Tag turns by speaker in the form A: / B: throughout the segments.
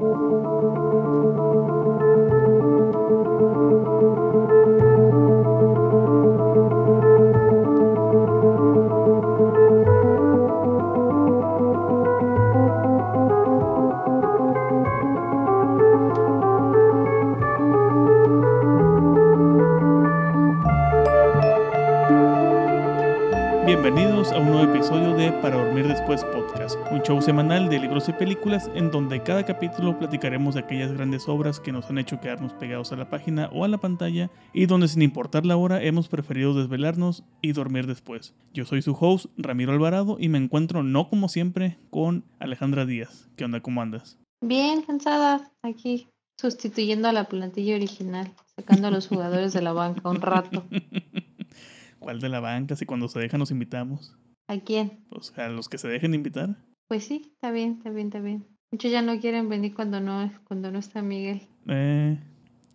A: Música y películas en donde cada capítulo platicaremos de aquellas grandes obras que nos han hecho quedarnos pegados a la página o a la pantalla y donde sin importar la hora hemos preferido desvelarnos y dormir después. Yo soy su host, Ramiro Alvarado, y me encuentro no como siempre con Alejandra Díaz. ¿Qué onda? ¿Cómo andas?
B: Bien, cansada, aquí sustituyendo a la plantilla original, sacando a los jugadores de la banca un rato.
A: ¿Cuál de la banca? Si cuando se dejan nos invitamos.
B: ¿A quién?
A: Pues a los que se dejen invitar.
B: Pues sí, está bien, está bien, está bien. Muchos ya no quieren venir cuando no, cuando no está Miguel.
A: Eh,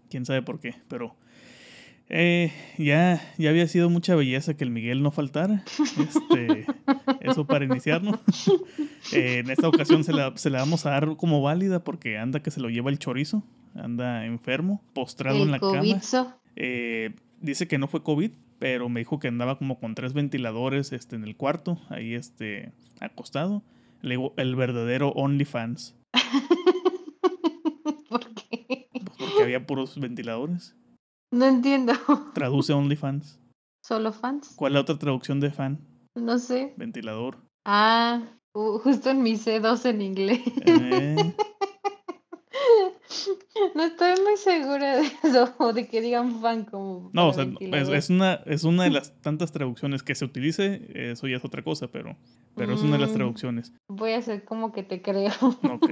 A: quién sabe por qué, pero eh, ya, ya había sido mucha belleza que el Miguel no faltara. Este, eso para iniciarnos. Eh, en esta ocasión se la, se la vamos a dar como válida porque anda que se lo lleva el chorizo. Anda enfermo, postrado en la cama. Eh, dice que no fue COVID, pero me dijo que andaba como con tres ventiladores este, en el cuarto, ahí este, acostado. Le digo, el verdadero OnlyFans.
B: ¿Por qué?
A: Pues porque había puros ventiladores.
B: No entiendo.
A: Traduce OnlyFans.
B: ¿Solo fans?
A: ¿Cuál es la otra traducción de fan?
B: No sé.
A: Ventilador.
B: Ah, justo en mi C2 en inglés.
A: Eh,
B: No estoy muy segura de eso, o de que digan fan como.
A: no, o
B: para
A: sea, es, una, es una de las tantas traducciones que se utilice, eso ya es otra cosa, pero, pero es una de las
B: Mm.
A: traducciones.
B: Voy a hacer como que te creo.
A: Ok.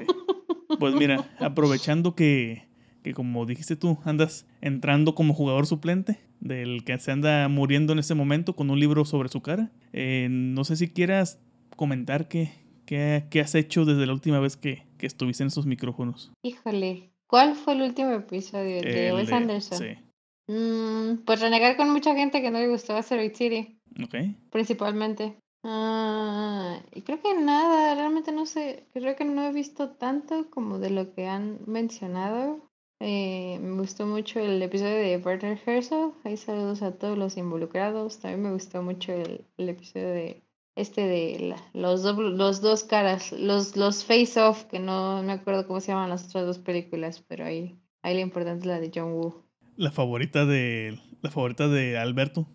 A: Pues mira, aprovechando que, que como dijiste tú, andas entrando como jugador suplente, del que se anda muriendo en este momento con un libro sobre su cara, eh, no sé si quieras comentar qué, qué, qué has hecho desde la última vez que, que estuviste en esos micrófonos.
B: Híjole, ¿cuál fue el último episodio de
A: El
B: Wes
A: de-
B: Anderson?
A: Sí.
B: Mm, pues renegar con mucha gente que no le gustó Asteroid City,
A: Ok.
B: principalmente. Ah, y creo que nada, realmente no sé, creo que no he visto tanto como de lo que han mencionado. Eh, me gustó mucho el episodio de Werner Herzog, ahí saludos a todos los involucrados. También me gustó mucho el, el episodio de este de la- los, dobl- los dos caras, los, los face off, que no me acuerdo cómo se llaman las otras dos películas, pero ahí, ahí la importante es la de John Woo.
A: La favorita de, la favorita de Alberto.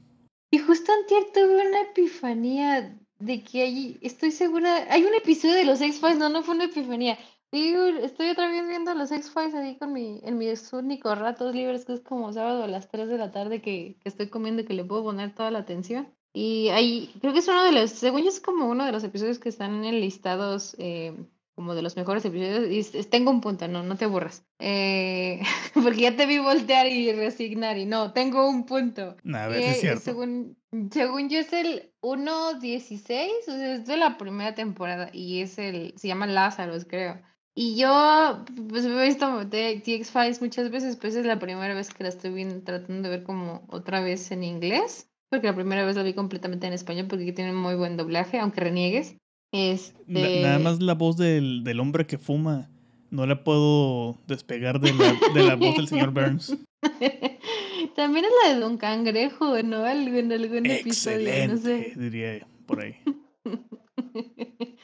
B: Y justo antier tuve una epifanía de que hay, estoy segura, hay un episodio de los X-Files, no, no fue una epifanía. Digo, estoy otra vez viendo los X-Files ahí con mi, en mis únicos ratos libres, que es como sábado a las 3 de la tarde que, que estoy comiendo y que le puedo poner toda la atención. Y ahí, creo que es uno de los, según yo es como uno de los episodios que están en listados eh, como de los mejores episodios. Y es- tengo un punto, no, no te aburras. Eh, porque ya te vi voltear y resignar y no, tengo un punto.
A: A ver si es
B: Eh,
A: cierto.
B: según, según yo es el 1.16, o sea, es de la primera temporada y es el, se llama Lazarus, creo. Y yo, pues he visto The X-Files muchas veces, pues es la primera vez que la estoy viendo, tratando de ver como otra vez en inglés, porque la primera vez la vi completamente en español porque tiene muy buen doblaje, aunque reniegues. Este...
A: Na- Nada más la voz del, del hombre que fuma. No la puedo despegar de la, de la voz del señor Burns.
B: También es la de Don Cangrejo, ¿no? En algún episodio, no sé.
A: Diría por ahí.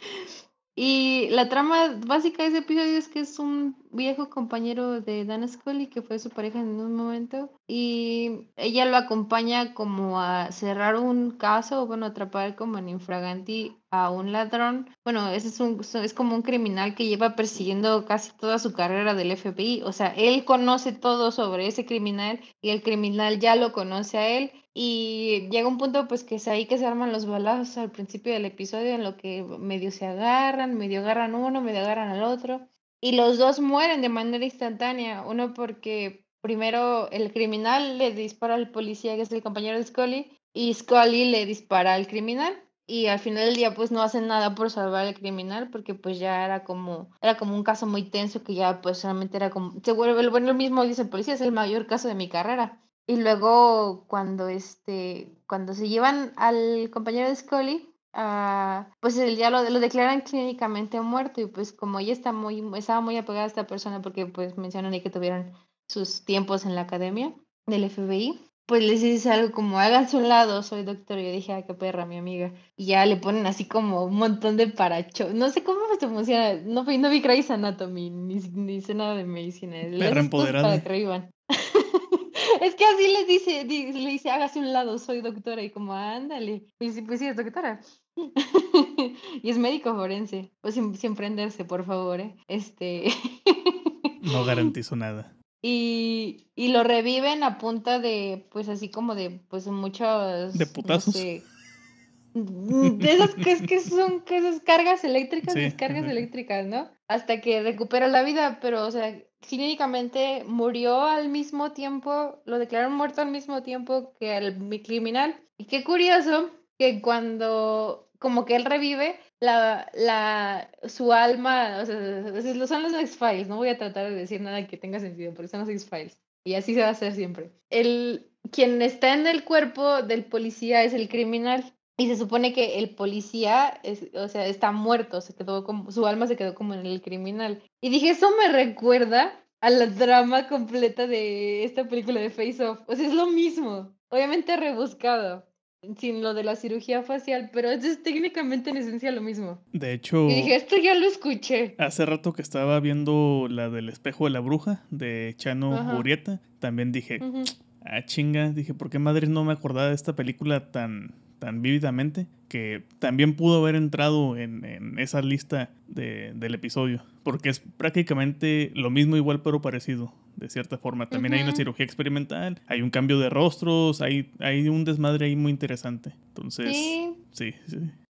B: Y la trama básica de ese episodio es que es un viejo compañero de Dan Scully que fue su pareja en un momento y ella lo acompaña como a cerrar un caso, o bueno, atrapar como en infraganti a un ladrón. Bueno, ese es un es como un criminal que lleva persiguiendo casi toda su carrera del FBI, o sea, él conoce todo sobre ese criminal y el criminal ya lo conoce a él y llega un punto pues que es ahí que se arman los balazos al principio del episodio en lo que medio se agarran, medio agarran uno, medio agarran al otro. Y los dos mueren de manera instantánea. Uno porque primero el criminal le dispara al policía que es el compañero de Scully y Scully le dispara al criminal. Y al final del día pues no hacen nada por salvar al criminal porque pues ya era como era como un caso muy tenso que ya pues solamente era como se vuelve bueno el mismo dice el policía es el mayor caso de mi carrera y luego cuando este cuando se llevan al compañero de Scully ah, pues él ya lo, lo declaran clínicamente muerto y pues como ella está muy, estaba muy apegada a esta persona porque pues mencionan ahí que tuvieron sus tiempos en la academia del FBI, pues les dice algo como háganse un lado, soy doctor. Y yo dije, ay, qué perra, mi amiga. Y ya le ponen así como un montón de paracho. No sé cómo se funciona. No, no vi Grey's Anatomy, ni, ni sé nada de medicina.
A: Perra empoderada.
B: Para es que así les dice, le dice, hágase un lado, soy doctora. Y como, ándale. Y dice, pues sí, es doctora. y es médico forense. Pues sin, sin prenderse, por favor, ¿eh? Este.
A: no garantizo nada.
B: Y, y lo reviven a punta de, pues así como de, pues muchos...
A: De putazos.
B: Mm, de esas que, que son que esas cargas eléctricas, descargas eléctricas, ¿no? Hasta que recupera la vida, pero, o sea, clínicamente murió al mismo tiempo, lo declararon muerto al mismo tiempo que el criminal. Y qué curioso que cuando como que él revive, la, la, su alma, o sea, son los X-Files, no voy a tratar de decir nada que tenga sentido, porque son los X-Files. Y así se va a hacer siempre. El, quien está en el cuerpo del policía es el criminal. Y se supone que el policía, es, o sea, está muerto, se quedó como, su alma se quedó como en el criminal. Y dije, eso me recuerda a la drama completa de esta película de Face Off. O sea, es lo mismo, obviamente rebuscado sin lo de la cirugía facial, pero es técnicamente en esencia lo mismo.
A: De hecho...
B: Y dije, esto ya lo escuché.
A: Hace rato que estaba viendo la del espejo de la bruja de Chano Urieta, también dije, ah chinga, dije, ¿por qué madre no me acordaba de esta película tan tan vívidamente que también pudo haber entrado en, en esa lista de, del episodio, porque es prácticamente lo mismo igual pero parecido, de cierta forma. También hay una cirugía experimental, hay un cambio de rostros, hay, hay un desmadre ahí muy interesante. Entonces, sí, sí.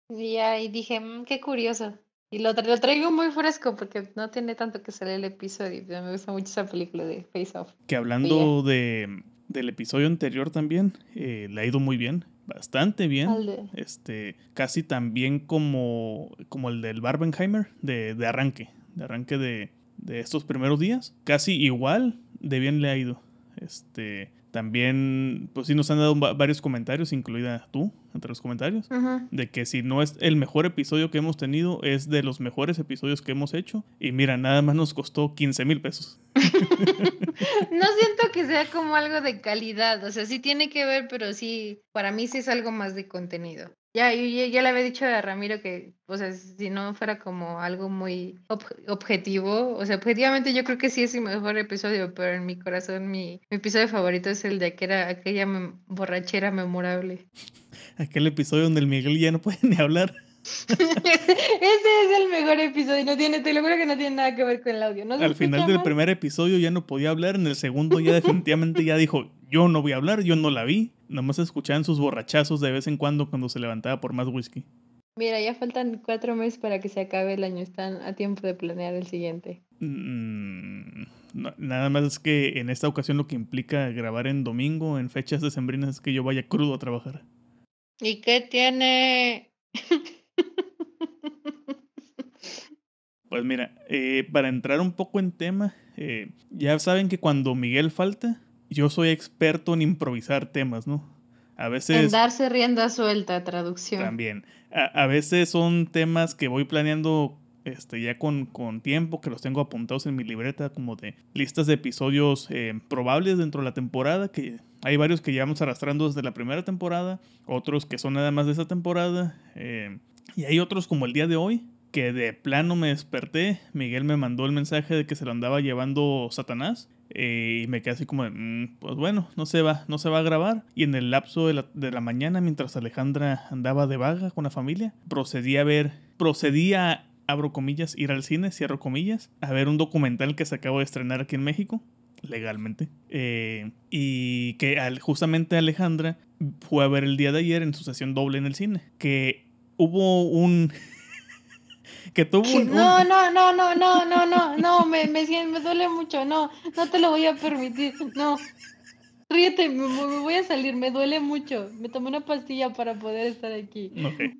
B: Y ahí dije, mm, qué curioso. Y lo, lo, traigo muy fresco porque no tiene tanto que salir el episodio. Me gusta mucho esa película de Face Off.
A: Que hablando de, del episodio anterior también, eh, le ha ido muy bien bastante bien. Este, casi tan bien como, como el del Barbenheimer de, de arranque, de arranque de, de, estos primeros días. Casi igual de bien le ha ido. Este, también, pues sí nos han dado varios comentarios, incluida tú, entre los comentarios, de que si no es el mejor episodio que hemos tenido, es de los mejores episodios que hemos hecho. Y mira, nada más nos costó 15 mil pesos.
B: no siento que sea como algo de calidad, o sea, sí tiene que ver, pero sí, para mí sí es algo más de contenido. Ya, yo, ya, le había dicho a Ramiro que, o sea, si no fuera como algo muy objetivo, o sea, objetivamente yo creo que sí es el mejor episodio, pero en mi corazón mi, episodio favorito es el de aquella, aquella borrachera memorable.
A: Aquel episodio donde el Miguel ya no puede ni hablar.
B: Ese es el mejor episodio, no tiene, te lo juro que no tiene nada que ver con el audio.
A: Al final del primer episodio ya no podía hablar, en el segundo ya definitivamente ya dijo, yo no voy a hablar, yo no la vi, nomás escuchaban sus borrachazos de vez en cuando cuando se levantaba por más whisky.
B: Mira, ya faltan cuatro meses para que se acabe el año, están a tiempo de planear el siguiente.
A: Mm, nada más es que en esta ocasión lo que implica grabar en domingo, en fechas decembrinas, es que yo vaya crudo a trabajar.
B: ¿Y qué tiene?
A: Pues mira, eh, para entrar un poco en tema, eh, ya saben que cuando Miguel falta, yo soy experto en improvisar temas, ¿no?
B: A veces... En darse rienda suelta, traducción.
A: También. A, veces son temas que voy planeando este, ya con, con, tiempo, que los tengo apuntados en mi libreta como de listas de episodios eh, probables dentro de la temporada, que hay varios que llevamos arrastrando desde la primera temporada, otros que son nada más de esa temporada, y hay otros como el día de hoy, que de plano me desperté, Miguel me mandó el mensaje de que se lo andaba llevando Satanás. Eh, y me quedé así como, mm, pues bueno, no se va, no se va a grabar. Y en el lapso de la, de la, mañana, mientras Alejandra andaba de vaga con la familia, procedí a ver, procedí a, abro comillas, ir al cine, cierro comillas, a ver un documental que se acabó de estrenar aquí en México, legalmente. Eh, y que justamente Alejandra fue a ver el día de ayer en su sesión doble en el cine. Que hubo un... que tuvo un,
B: No, no, no, no, no, no, no, no, me, me, me duele mucho, no, no te lo voy a permitir, no. Ríete, me, voy a salir, me duele mucho. Me tomé una pastilla para poder estar aquí.
A: Ok.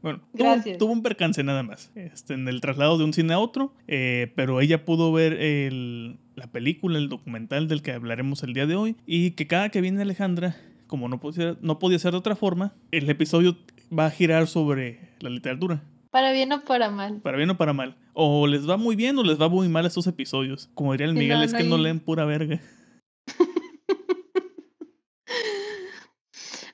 A: Bueno, Gracias. Tuvo, un percance nada más este, en el traslado de un cine a otro, eh, pero ella pudo ver el, la película, el documental del que hablaremos el día de hoy, y que cada que viene Alejandra, como no podía, no podía ser de otra forma, el episodio va a girar sobre la literatura.
B: Para bien o para mal.
A: Para bien o para mal. O les va muy bien o les va muy mal estos episodios. Como diría el Miguel,
B: no,
A: es
B: no
A: que no leen pura verga.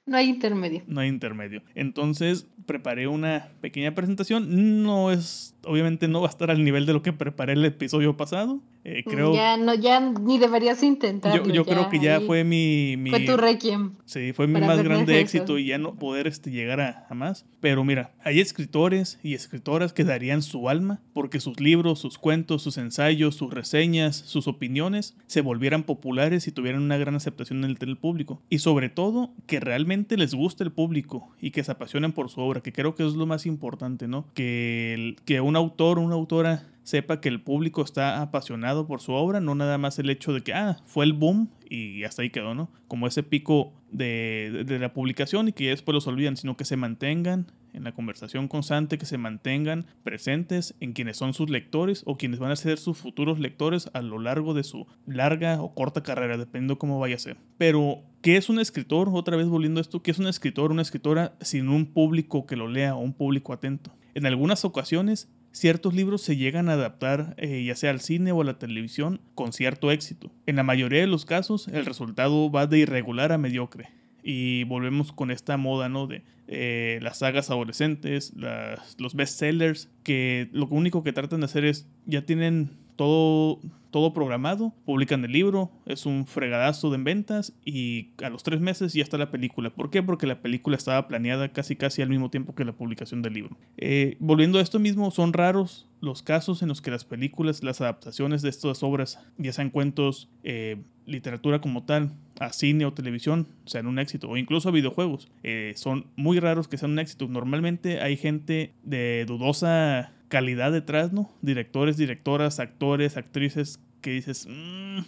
B: No hay intermedio.
A: No hay intermedio. Entonces preparé una pequeña presentación. No es, obviamente no va a estar al nivel de lo que preparé el episodio pasado. Eh, creo,
B: Ya no, ya ni deberías intentarlo.
A: yo, yo creo que ya fue mi, mi-
B: Fue tu requiem.
A: Sí, fue mi más grande
B: eso.
A: éxito y ya no poder este, llegar a, a más. Pero mira, hay escritores y escritoras que darían su alma porque sus libros, sus cuentos, sus ensayos, sus reseñas, sus opiniones se volvieran populares y tuvieran una gran aceptación en el, en el público. Y sobre todo, que realmente les guste el público y que se apasionen por su obra, que creo que es lo más importante, ¿no? Que, el- que un autor o una autora sepa que el público está apasionado por su obra, no nada más el hecho de que, ah, fue el boom y hasta ahí quedó, ¿no? Como ese pico de, de- la publicación y que después los olvidan, sino que se mantengan en la conversación constante, que se mantengan presentes en quienes son sus lectores o quienes van a ser sus futuros lectores a lo largo de su larga o corta carrera, dependiendo cómo vaya a ser. Pero, ¿qué es un escritor? Otra vez volviendo a esto, ¿qué es un escritor, una escritora sin un público que lo lea o un público atento? En algunas ocasiones, ciertos libros se llegan a adaptar eh, ya sea al cine o a la televisión con cierto éxito. En la mayoría de los casos, el resultado va de irregular a mediocre. Y volvemos con esta moda, ¿no? De eh, las sagas adolescentes, las- los bestsellers, que lo único que tratan de hacer es, ya tienen todo, todo programado, publican el libro, es un fregadazo de ventas y a los tres meses ya está la película. ¿Por qué? Porque la película estaba planeada casi casi al mismo tiempo que la publicación del libro. Eh, volviendo a esto mismo, son raros los casos en los que las películas, las adaptaciones de estas obras, ya sean cuentos, eh, literatura como tal, a cine o televisión, sean un éxito, o incluso a videojuegos. Eh, son muy raros que sean un éxito. Normalmente hay gente de dudosa calidad detrás, ¿no? Directores, directoras, actores, actrices, que dices, "Mm,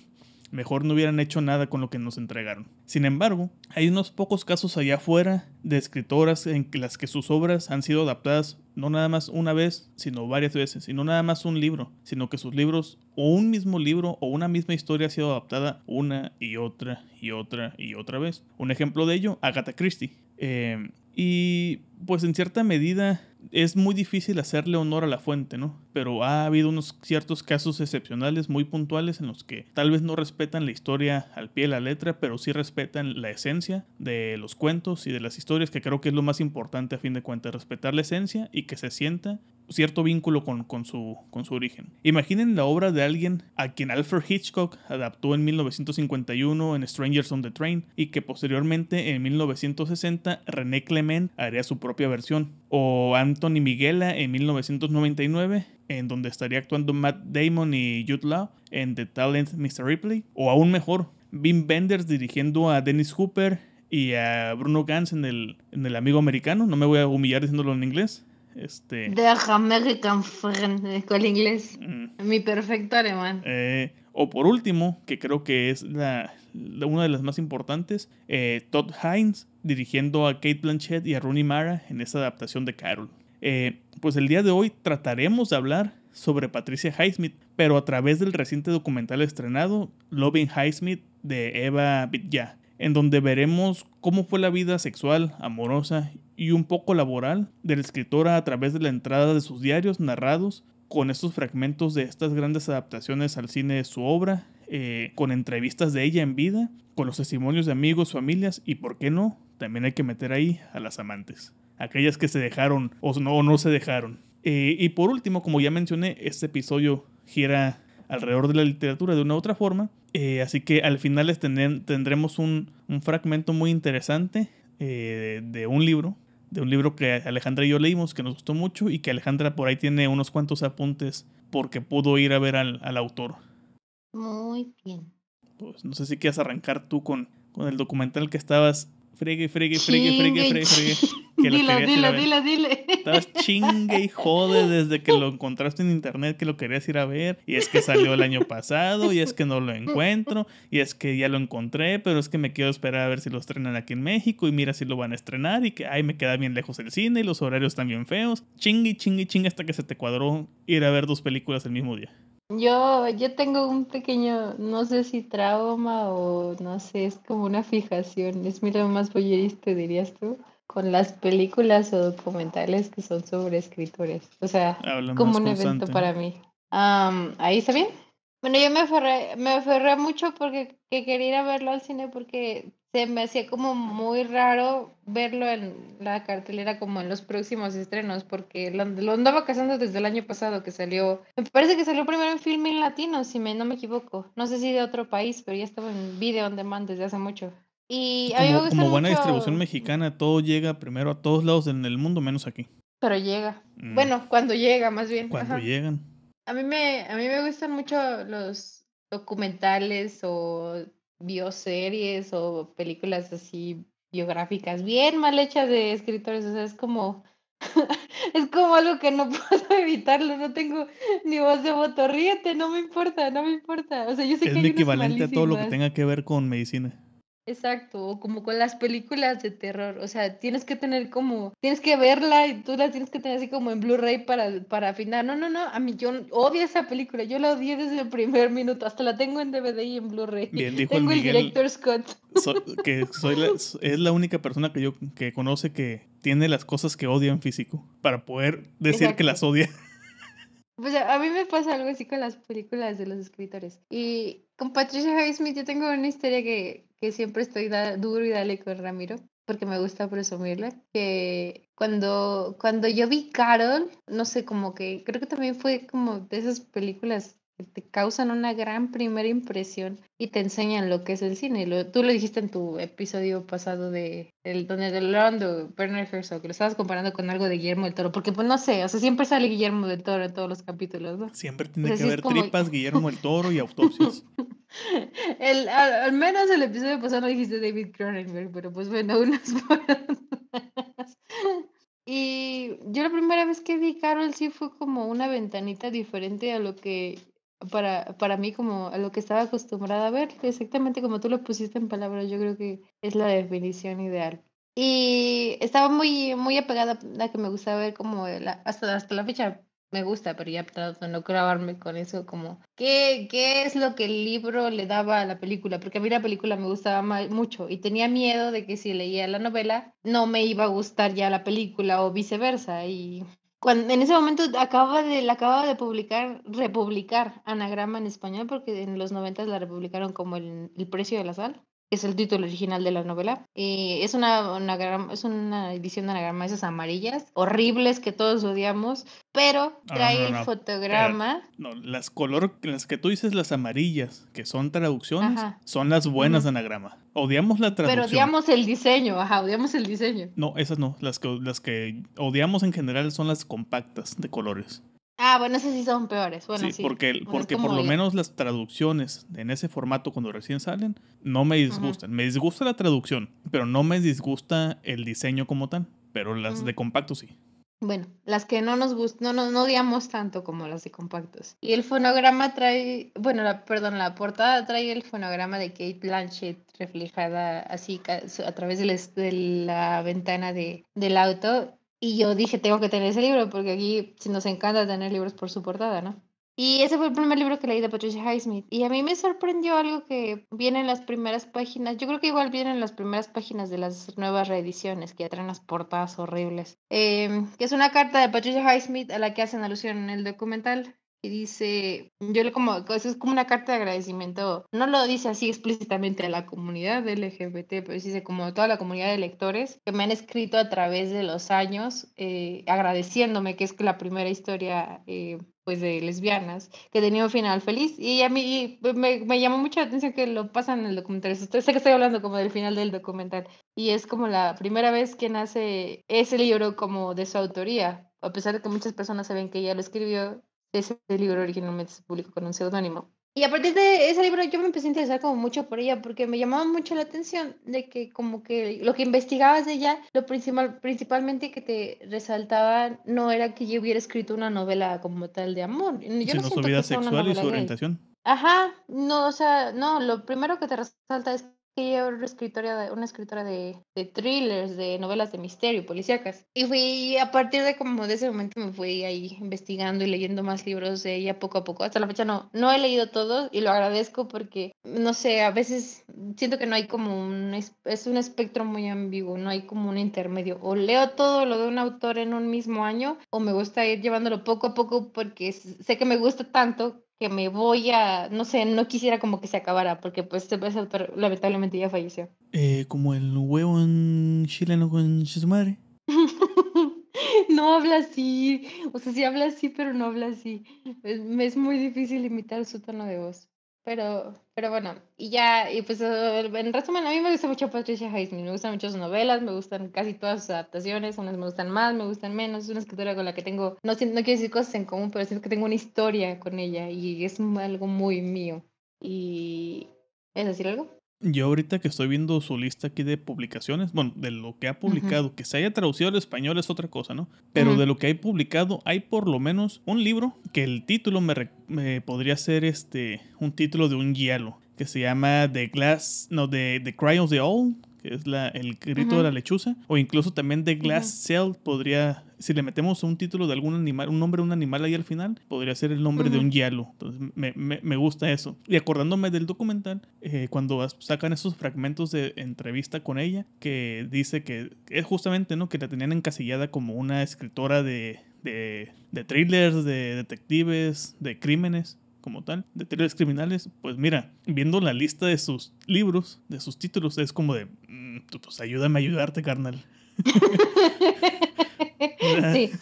A: mejor no hubieran hecho nada con lo que nos entregaron. Sin embargo, hay unos pocos casos allá afuera de escritoras en las que sus obras han sido adaptadas no nada más una vez, sino varias veces, y no nada más un libro, sino que sus libros o un mismo libro o una misma historia ha sido adaptada una y otra y otra y otra vez. Un ejemplo de ello, Agatha Christie. Eh, y pues en cierta medida es muy difícil hacerle honor a la fuente, ¿no? Pero ha habido unos ciertos casos excepcionales muy puntuales en los que tal vez no respetan la historia al pie de la letra, pero sí respetan la esencia de los cuentos y de las historias, que creo que es lo más importante a fin de cuentas, respetar la esencia y que se sienta cierto vínculo con, con, su, con su origen. Imaginen la obra de alguien a quien Alfred Hitchcock adaptó en 1951 en Strangers on the Train y que posteriormente en 1960 René Clement haría su propia versión. O Anthony Miguela en 1999 en donde estaría actuando Matt Damon y Jude Law en The Talent Mr. Ripley. O aún mejor, Wim Wenders dirigiendo a Dennis Hooper y a Bruno Gantz en el, en el Amigo Americano. No me voy a humillar diciéndolo en inglés. Este,
B: The American Friend, con el inglés.
A: mm,
B: Mi perfecto alemán.
A: eh, o por último, que creo que es la, la- una de las más importantes, eh, Todd Hines dirigiendo a Kate Blanchett y a Rooney Mara en esa adaptación de Carol. Eh, pues el día de hoy trataremos de hablar sobre Patricia Highsmith, pero a través del reciente documental estrenado Loving Highsmith de Eva Vidya, en donde veremos cómo fue la vida sexual, amorosa y un poco laboral de la escritora a través de la entrada de sus diarios narrados con estos fragmentos de estas grandes adaptaciones al cine de su obra, eh, con entrevistas de ella en vida, con los testimonios de amigos, familias y, ¿por qué no? También hay que meter ahí a las amantes, aquellas que se dejaron o no, no se dejaron. Eh, y por último, como ya mencioné, este episodio gira alrededor de la literatura de una u otra forma, eh, así que al final les tendremos un, un fragmento muy interesante eh, de un libro de un libro que Alejandra y yo leímos que nos gustó mucho y que Alejandra por ahí tiene unos cuantos apuntes porque pudo ir a ver al, al autor.
B: Muy bien.
A: Pues no sé si quieres arrancar tú con, con el documental que estabas fregue, fregue, fregue, fregue, fregue, fregue. Que lo
B: Dilo,
A: a
B: dilo,
A: ver.
B: dilo, dile.
A: Estabas chingue y jode desde que lo encontraste en internet que lo querías ir a ver. Y es que salió el año pasado, y es que no lo encuentro, y es que ya lo encontré, pero es que me quiero esperar a ver si lo estrenan aquí en México, y mira si lo van a estrenar, y que ay, me queda bien lejos el cine, y los horarios están bien feos. Chingue, chingue, chingue hasta que se te cuadró ir a ver dos películas el mismo día.
B: Yo, yo tengo un pequeño, no sé si trauma o no sé, es como una fijación. Es mi más bollerista, dirías tú. con las películas o documentales que son sobre escritores. O sea, como un evento para mí. ¿Ahí está bien? Bueno, yo me aferré, me aferré mucho porque quería ir a verlo al cine porque se me hacía como muy raro verlo en la cartelera como en los próximos estrenos, porque lo, andaba cazando desde el año pasado que salió, me parece que salió primero en film en latino, si me, no me equivoco, no sé si de otro país, pero ya estaba en video on demand desde hace mucho. Y
A: como, buena distribución mexicana, todo llega primero a todos lados en el mundo, menos aquí.
B: Pero llega. Mm. Bueno, cuando llega, más bien.
A: Cuando llegan.
B: A mí me, a mí me gustan mucho los documentales o bioseries o películas así biográficas bien mal hechas de escritores, o sea, es como es como algo que no puedo evitarlo, no tengo ni voz de voto, ríete, no me importa, no me importa. O sea, yo sé
A: es
B: que
A: mi equivalente a todo lo que tenga que ver con medicina.
B: Exacto, como con las películas de terror, o sea, tienes que tener como, tienes que verla y tú la tienes que tener así como en Blu-ray para, para afinar. No, no, no, a mí yo odio esa película, yo la odié desde el primer minuto, hasta la tengo en DVD y en Blu-ray.
A: Bien, dijo tengo el, director Scott. que soy es la única persona que yo que conoce que tiene las cosas que odia en físico, para poder decir que las odia.
B: Pues a mí me pasa algo así con las películas de los escritores. Y con Patricia Highsmith yo tengo una historia que, que siempre estoy duro y dale con Ramiro, porque me gusta presumirle, que cuando, cuando yo vi Carol, no sé, como que creo que también fue como de esas películas te causan una gran primera impresión y te enseñan lo que es el cine. Lo, tú lo dijiste en tu episodio pasado de el donde de Lando, Bernard Herzog, que lo estabas comparando con algo de Guillermo del Toro, porque pues no sé, o sea, siempre sale Guillermo del Toro en todos los capítulos, ¿no?
A: Siempre tiene que haber tripas, Guillermo del Toro y autopsias.
B: el, al, menos el episodio pasado no dijiste David Cronenberg, pero pues bueno, unas Y yo la primera vez que vi Carol sí fue como una ventanita diferente a lo que para, para mí como a lo que estaba acostumbrada a ver, exactamente como tú lo pusiste en palabras, yo creo que es la definición ideal. Y estaba muy, muy apegada a que me gustaba ver como hasta, hasta la fecha me gusta, pero ya trato de no grabarme con eso, como ¿qué, qué es lo que el libro le daba a la película, porque a mí la película me gustaba mucho y tenía miedo de que si leía la novela no me iba a gustar ya la película o viceversa y cuando, en ese momento acaba de, la acaba de publicar, republicar Anagrama en español, porque en los 90 la republicaron como el, el precio de la sal es el título original de la novela. Y es una, es una edición de anagrama esas amarillas, horribles que todos odiamos, pero ah, trae el fotograma.
A: no, las color, las que tú dices las amarillas, que son traducciones, son las buenas de anagrama. Odiamos la traducción.
B: Pero odiamos el diseño, ajá, odiamos el diseño.
A: No, esas no, las que, las que odiamos en general son las compactas de colores.
B: Ah, bueno, esas sí son peores. Bueno,
A: sí, porque, porque por lo menos las traducciones en ese formato cuando recién salen no me disgustan. Me disgusta la traducción, pero no me disgusta el diseño como tal. Pero las de compacto sí.
B: Bueno, las que no nos gustan, no, no, odiamos tanto como las de compactos. Y el fonograma trae, bueno, la, perdón, la portada trae el fonograma de Kate Blanchett reflejada así a través de de la ventana de, del auto y yo dije, tengo que tener ese libro, porque aquí nos encanta tener libros por su portada, ¿no? Y ese fue el primer libro que leí de Patricia Highsmith. Y a mí me sorprendió algo que viene en las primeras páginas. Yo creo que igual viene en las primeras páginas de las nuevas reediciones, que ya traen las portadas horribles. Em, que es una carta de Patricia Highsmith a la que hacen alusión en el documental y dice, yo le como, es como una carta de agradecimiento, no lo dice así explícitamente a la comunidad LGBT, pero dice como a toda la comunidad de lectores que me han escrito a través de los años eh, agradeciéndome que es la primera historia eh, pues de lesbianas que tenía un final feliz. Y a mí me, me, llamó mucho la atención que lo pasan en el documental, sé que estoy hablando como del final del documental y es como la primera vez que nace ese libro como de su autoría, a pesar de que muchas personas saben que ella lo escribió, ese libro originalmente se publicó con un seudónimo. Y a partir de ese libro yo me empecé a interesar como mucho por ella porque me llamaba mucho la atención de que como que lo que investigabas de ella, lo principal, principalmente que te resaltaba no era que yo hubiera escrito una novela como tal de amor.
A: Yo sino su vida sexual y su orientación.
B: Ajá, no, o sea, no, lo primero que te resalta es ella era una escritora, una escritora de, de, thrillers, de novelas de misterio, policíacas. Y fui, a partir de como de ese momento me fui ahí investigando y leyendo más libros de ella poco a poco. Hasta la fecha no, no he leído todos y lo agradezco porque, no sé, a veces siento que no hay como un, es un espectro muy ambiguo, no hay como un intermedio. O leo todo lo de un autor en un mismo año o me gusta ir llevándolo poco a poco porque sé que me gusta tanto que me voy a, no sé, no quisiera como que se acabara, porque pues lamentablemente ya falleció.
A: Eh, como el huevo en chileno con su madre.
B: no habla así, o sea, sí habla así, pero no habla así. es muy difícil imitar su tono de voz. Pero, pero bueno, y ya, y pues eh, en resumen, a mí me gusta mucho Patricia Highsmith, me gustan mucho sus novelas, me gustan casi todas sus adaptaciones, unas me gustan más, me gustan menos, es una escritora con la que tengo, no, no quiero decir cosas en común, pero siento que tengo una historia con ella y es algo muy mío. Y... ¿Es decir algo?
A: Yo ahorita que estoy viendo su lista aquí de publicaciones, bueno, de lo que ha publicado, que se haya traducido al español es otra cosa, ¿no? Pero de lo que hay publicado, hay por lo menos un libro que el título me, podría ser este un título de un hielo que se llama The Glass, no, The, The Cry of the Owl, que es la, el grito de la lechuza, o incluso también The Glass Cell podría, si le metemos un título de algún animal, un nombre de un animal ahí al final, podría ser el nombre de un hielo. Entonces me, me, me, gusta eso. Y acordándome del documental, eh, cuando sacan esos fragmentos de entrevista con ella, que dice que es justamente, ¿no? Que la tenían encasillada como una escritora de, de, de thrillers, de detectives, de crímenes como tal, de thrillers criminales, pues mira, viendo la lista de sus libros, de sus títulos, es como de, mm, pues ayúdame a ayudarte, carnal. sí.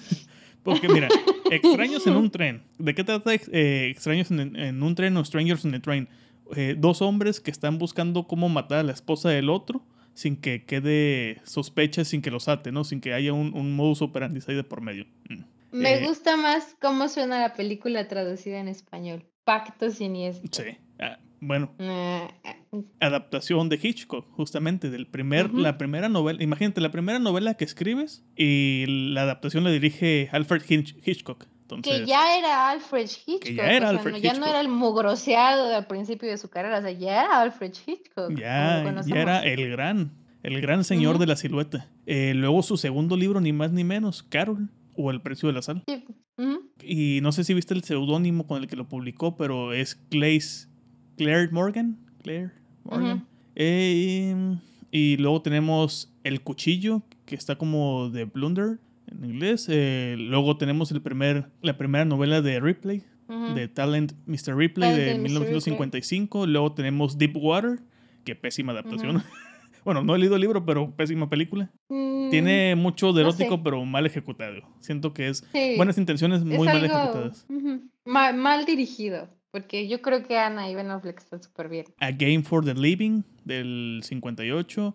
A: Porque mira, extraños en un tren. ¿De qué trata eh, extraños en, un tren o strangers in a train? Eh, dos hombres que están buscando cómo matar a la esposa del otro sin que quede sospecha, sin que los ate, ¿no? Sin que haya un, un modus operandi ahí de por medio. Mm.
B: Me eh, gusta más cómo suena la película traducida en español. Pacto siniestro.
A: Sí. Ah, bueno. Ah, ah, adaptación de Hitchcock, justamente, del primer, la primera novela. Imagínate, la primera novela que escribes y la adaptación la dirige Alfred Hitchcock.
B: que ya era Alfred Hitchcock. Que ya era Alfred no, Ya no era el mugroseado al principio de su carrera, o sea, ya era Alfred Hitchcock.
A: Ya, ya era el gran, el gran señor de la silueta. Eh, luego su segundo libro, ni más ni menos, Carol o El precio de la sal. Y no sé si viste el seudónimo con el que lo publicó, pero es Claire Morgan. Claire Morgan. Eh, y luego tenemos El cuchillo, que está como de Blunder en inglés. Eh, luego tenemos el primer, la primera novela de Ripley, de Talent Mr. Ripley de 1955. Luego tenemos Deep Water, que pésima adaptación. Bueno, no he leído el libro, pero pésima película. Mm, Tiene mucho de erótico, pero mal ejecutado. Siento que es buenas intenciones muy mal ejecutadas.
B: mal, dirigido. Porque yo creo que Ana y Ben Affleck están súper bien.
A: A Game for the Living del 58.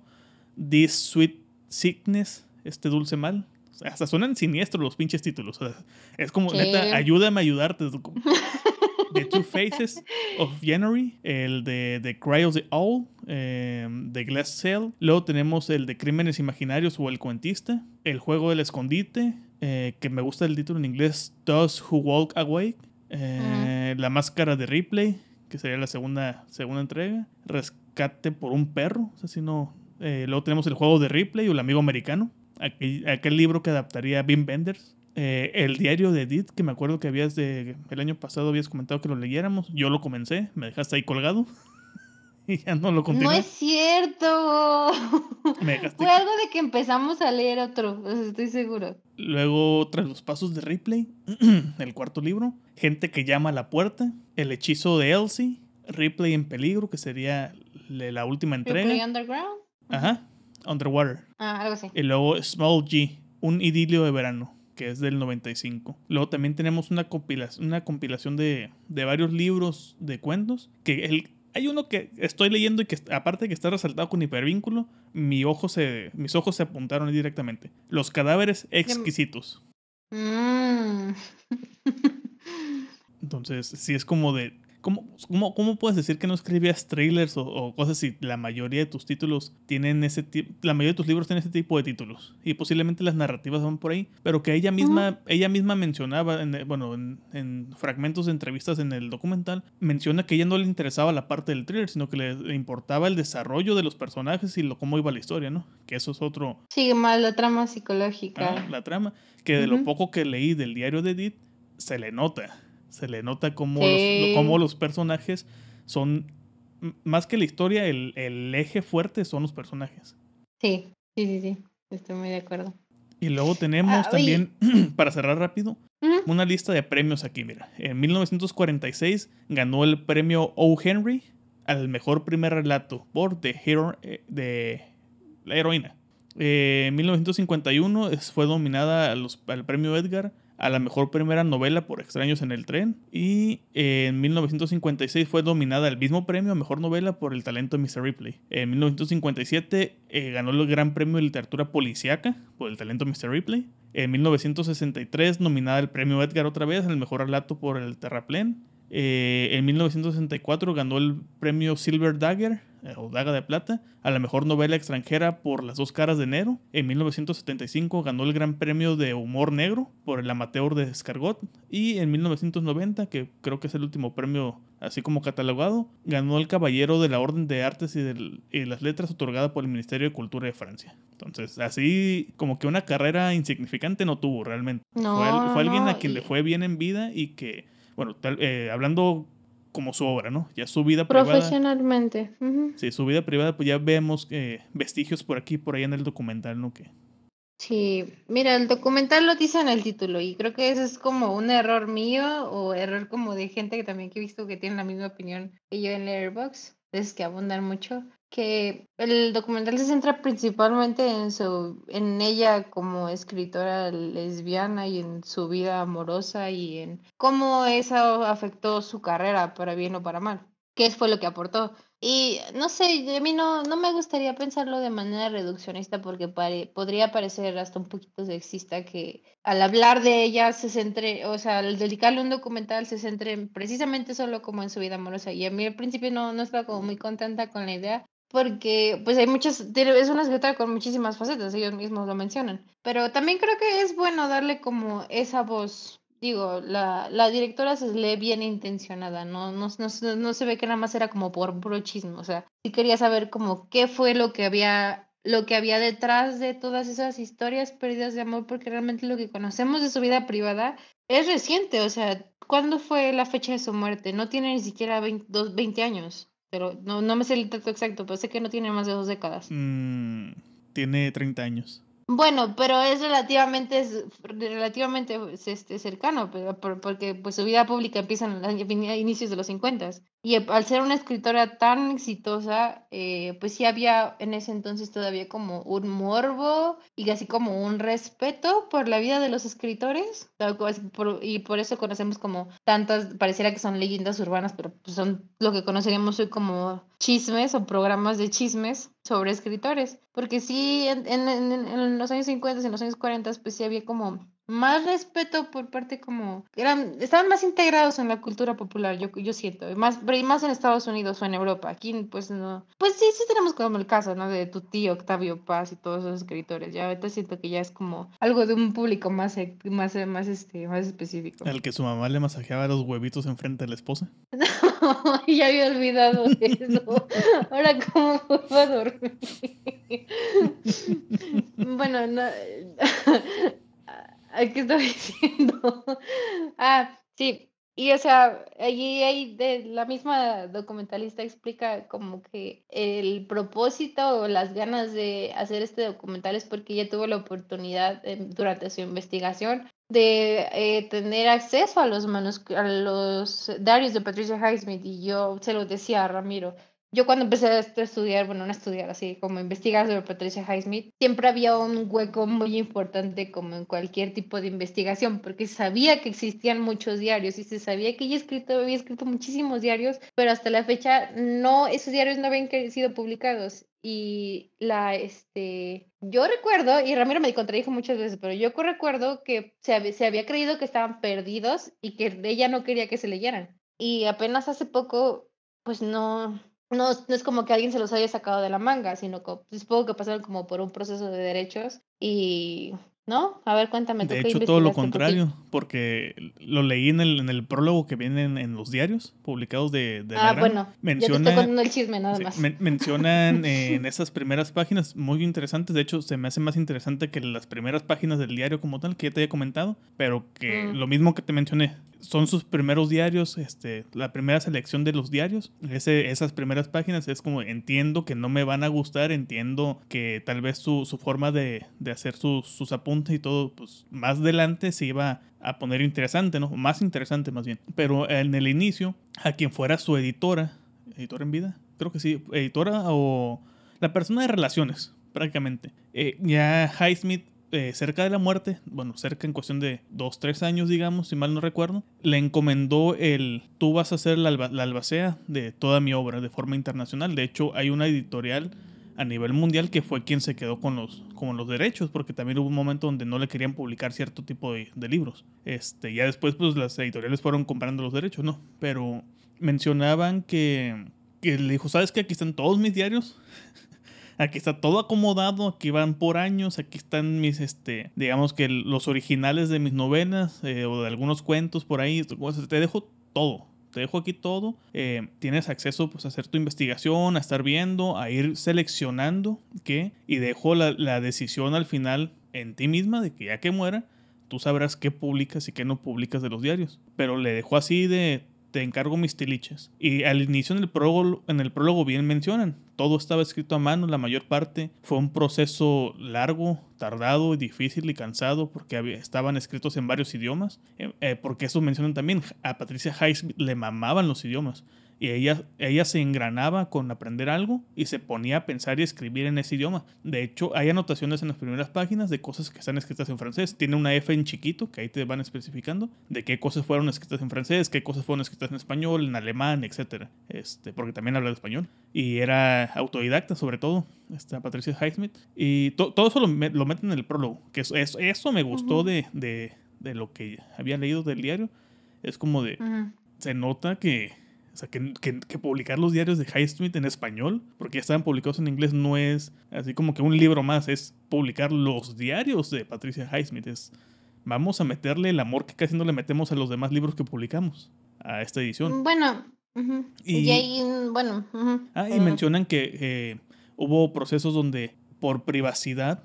A: This Sweet Sickness, este dulce mal. hasta suenan siniestros los pinches títulos. es como, neta, ayúdame a ayudarte. The Two Faces of January, el de The Cry of the Owl, eh, The Glass Cell. Luego tenemos el de Crímenes Imaginarios o El Cuentista, El Juego del Escondite, eh, que me gusta el título en inglés, Those Who Walk Away, eh, La Máscara de Ripley, que sería la segunda, segunda entrega, Rescate por un Perro, o sea, si no... luego tenemos El Juego de Ripley o El Amigo Americano, aquel, aquel libro que adaptaría Bim Benders. Eh, el diario de Edith, que me acuerdo que habías de, el año pasado habías comentado que lo leyéramos. Yo lo comencé, me dejaste ahí colgado. y ya no lo continué.
B: No es cierto. Fue algo de que empezamos a leer otro, estoy seguro.
A: Luego, tras los pasos de Ripley, el cuarto libro, Gente que llama a la puerta, El hechizo de Elsie, Ripley en peligro, que sería la última entrega.
B: Ripley Underground.
A: Ajá, Underwater.
B: Ah, algo así.
A: Y luego Small G, un idilio de verano que es del 95. Luego también tenemos una compilación, una compilación de, de varios libros de cuentos, que el, hay uno que estoy leyendo y que aparte de que está resaltado con hipervínculo, mi ojo se, mis ojos se apuntaron directamente. Los cadáveres exquisitos. Mm. Entonces, sí es como de ¿Cómo, cómo, cómo puedes decir que no escribías trailers o, cosas si la mayoría de tus títulos tienen ese tipo, la mayoría de tus libros tienen ese tipo de títulos y posiblemente las narrativas van por ahí, pero que ella misma, ella misma mencionaba, en, bueno, en, fragmentos de entrevistas en el documental, menciona que ella no le interesaba la parte del thriller, sino que le, importaba el desarrollo de los personajes y lo, cómo iba la historia, ¿no? Que eso es otro...
B: Sí, más la trama psicológica.
A: Ah, la trama, que de lo poco que leí del diario de Edith, se le nota se le nota cómo, los, los personajes son, más que la historia, el, eje fuerte son los personajes.
B: Sí, sí, sí, sí, estoy muy de acuerdo.
A: Y luego tenemos ah, también, para cerrar rápido, una lista de premios aquí, mira. En 1946 ganó el premio O. Henry al mejor primer relato por The Hero eh, de la heroína. Eh, en 1951 fue nominada al premio Edgar a la mejor primera novela por Extraños en el Tren. Y en 1956 fue nominada al mismo premio a mejor novela por El talento de Mr. Ripley. En 1957 eh, ganó el Gran Premio de Literatura Policiaca por El talento de Mr. Ripley. En 1963 nominada al premio Edgar otra vez, el mejor relato por El Terraplén. Eh, en 1964 ganó el premio Silver Dagger eh, o Daga de Plata a la mejor novela extranjera por Las dos caras de enero. En 1975 ganó el Gran Premio de Humor Negro por El Amateur de Escargot. Y en 1990, que creo que es el último premio así como catalogado, ganó el Caballero de la Orden de Artes y, las Letras otorgada por el Ministerio de Cultura de Francia. Entonces, así como que una carrera insignificante no tuvo realmente. fue, alguien a quien le fue bien en vida y que bueno, eh, hablando como su obra, ¿no? Ya su vida
B: privada. Profesionalmente.
A: Sí, su vida privada, pues ya vemos eh, vestigios por aquí, por ahí en el documental, ¿no? Que...
B: Sí, mira, el documental lo dice en el título y creo que eso es como un error mío o error como de gente que también que he visto que tiene la misma opinión que yo en Letterboxd, es que abundan mucho que el documental se centra principalmente en su en ella como escritora lesbiana y en su vida amorosa y en cómo eso afectó su carrera para bien o para mal qué fue lo que aportó y no sé a mí no no me gustaría pensarlo de manera reduccionista porque podría parecer hasta un poquito sexista que al hablar de ella se centre o sea al dedicarle un documental se centre precisamente solo como en su vida amorosa. Y a mí al principio no no estaba como muy contenta con la idea porque pues hay muchas, es una escritora con muchísimas facetas, ellos mismos lo mencionan, pero también creo que es bueno darle como esa voz, digo, la, la directora se lee bien intencionada, ¿no? No, no, no se ve que nada más era como por puro chisme, o sea, sí quería saber como qué fue lo que había lo que había detrás de todas esas historias perdidas de amor, porque realmente lo que conocemos de su vida privada es reciente, o sea, ¿cuándo fue la fecha de su muerte? No tiene ni siquiera 20 años pero no, no me sé el dato exacto, pero sé que no tiene más de dos décadas.
A: Mm, tiene 30 años.
B: Bueno, pero es relativamente, relativamente este, cercano, porque pues su vida pública empieza a inicios de los 50 y al ser una escritora tan exitosa, eh, pues sí había en ese entonces todavía como un morbo y así como un respeto por la vida de los escritores, y por eso conocemos como tantas, pareciera que son leyendas urbanas, pero pues son lo que conoceríamos hoy como chismes o programas de chismes sobre escritores, porque sí, en, en, en los años 50 y en los años 40, pues sí había como más respeto por parte como eran estaban más integrados en la cultura popular yo yo siento más más en Estados Unidos o en Europa. Aquí pues no. Pues sí sí tenemos como el caso no de tu tío Octavio Paz y todos esos escritores. Ya ahorita siento que ya es como algo de un público más más más este más específico.
A: El que su mamá le masajeaba los huevitos enfrente de la esposa.
B: No ya había olvidado eso. Ahora cómo puedo dormir bueno no ¿Qué estoy diciendo? ah, sí. Y o sea, allí hay de la misma documentalista explica como que el propósito o las ganas de hacer este documental es porque ella tuvo la oportunidad durante su investigación de eh, tener acceso a los a los diarios de Patricia Highsmith y yo se lo decía a Ramiro yo cuando empecé a estudiar, bueno, no estudiar así, como investigar sobre Patricia Highsmith, siempre había un hueco muy importante como en cualquier tipo de investigación, porque sabía que existían muchos diarios y se sabía que ella escrito, había escrito muchísimos diarios, pero hasta la fecha no, esos diarios no habían sido publicados. Y la, este, yo recuerdo, y Ramiro me contradijo muchas veces, pero yo recuerdo que se se había creído que estaban perdidos y que ella no quería que se leyeran y apenas hace poco, pues no, no, no es como que alguien se los haya sacado de la manga, sino que pues, supongo que pasaron como por un proceso de derechos y ¿No? A ver, cuéntame.
A: ¿tú de hecho, todo lo contrario, porque lo leí en el, en el prólogo que viene en, los diarios publicados de, de
B: Ah, bueno. Menciona, ya te estoy el chisme nada más.
A: mencionan en esas primeras páginas muy interesantes. De hecho, se me hace más interesante que las primeras páginas del diario como tal, que ya te había comentado, pero que mm. lo mismo que te mencioné, son sus primeros diarios, este, la primera selección de los diarios. Esas primeras páginas es como entiendo que no me van a gustar, entiendo que tal vez su, su forma de, de hacer sus, sus apuntes y todo, pues más adelante se iba a poner interesante, ¿no? Más interesante más bien. Pero en el inicio, a quien fuera su editora, editora en vida, creo que sí, editora o la persona de relaciones, prácticamente. Eh, ya Highsmith eh, cerca de la muerte, bueno, cerca en cuestión de dos, tres años, digamos, si mal no recuerdo, le encomendó el, tú vas a hacer la, albacea de toda mi obra de forma internacional. De hecho, hay una editorial a nivel mundial que fue quien se quedó con los, con los derechos, porque también hubo un momento donde no le querían publicar cierto tipo de, libros. Este, ya después, pues las editoriales fueron comprando los derechos, ¿no? Pero mencionaban que, que le dijo, ¿sabes que aquí están todos mis diarios? Aquí está todo acomodado, aquí van por años, aquí están mis, este, digamos que los originales de mis novenas eh, o de algunos cuentos por ahí. Te dejo todo, te dejo aquí todo. Eh, tienes acceso pues, a hacer tu investigación, a estar viendo, a ir seleccionando qué. Y dejo la, la, decisión al final en ti misma de que ya que muera, tú sabrás qué publicas y qué no publicas de los diarios. Pero le dejo así de te encargo mis tiliches. Y al inicio en el, prólogo, en el prólogo bien mencionan, todo estaba escrito a mano, la mayor parte fue un proceso largo, tardado, difícil y cansado porque estaban escritos en varios idiomas, eh, eh, porque eso mencionan también, a Patricia Hayes le mamaban los idiomas y ella, ella se engranaba con aprender algo y se ponía a pensar y escribir en ese idioma. De hecho, hay anotaciones en las primeras páginas de cosas que están escritas en francés. Tiene una F en chiquito que ahí te van especificando de qué cosas fueron escritas en francés, qué cosas fueron escritas en español, en alemán, etc. Este, porque también habla español. Y era autodidacta sobre todo, esta Patricia Highsmith. Y todo eso lo, lo, meten en el prólogo, que eso, eso, me gustó de, de, de, lo que había leído del diario. Es como de... Se nota que o sea, que, que, publicar los diarios de High Street en español, porque ya estaban publicados en inglés, no es así como que un libro más, es publicar los diarios de Patricia Highsmith. Es, vamos a meterle el amor que casi no le metemos a los demás libros que publicamos a esta edición.
B: Bueno, y, ahí, bueno.
A: ah, y mencionan que eh, hubo procesos donde por privacidad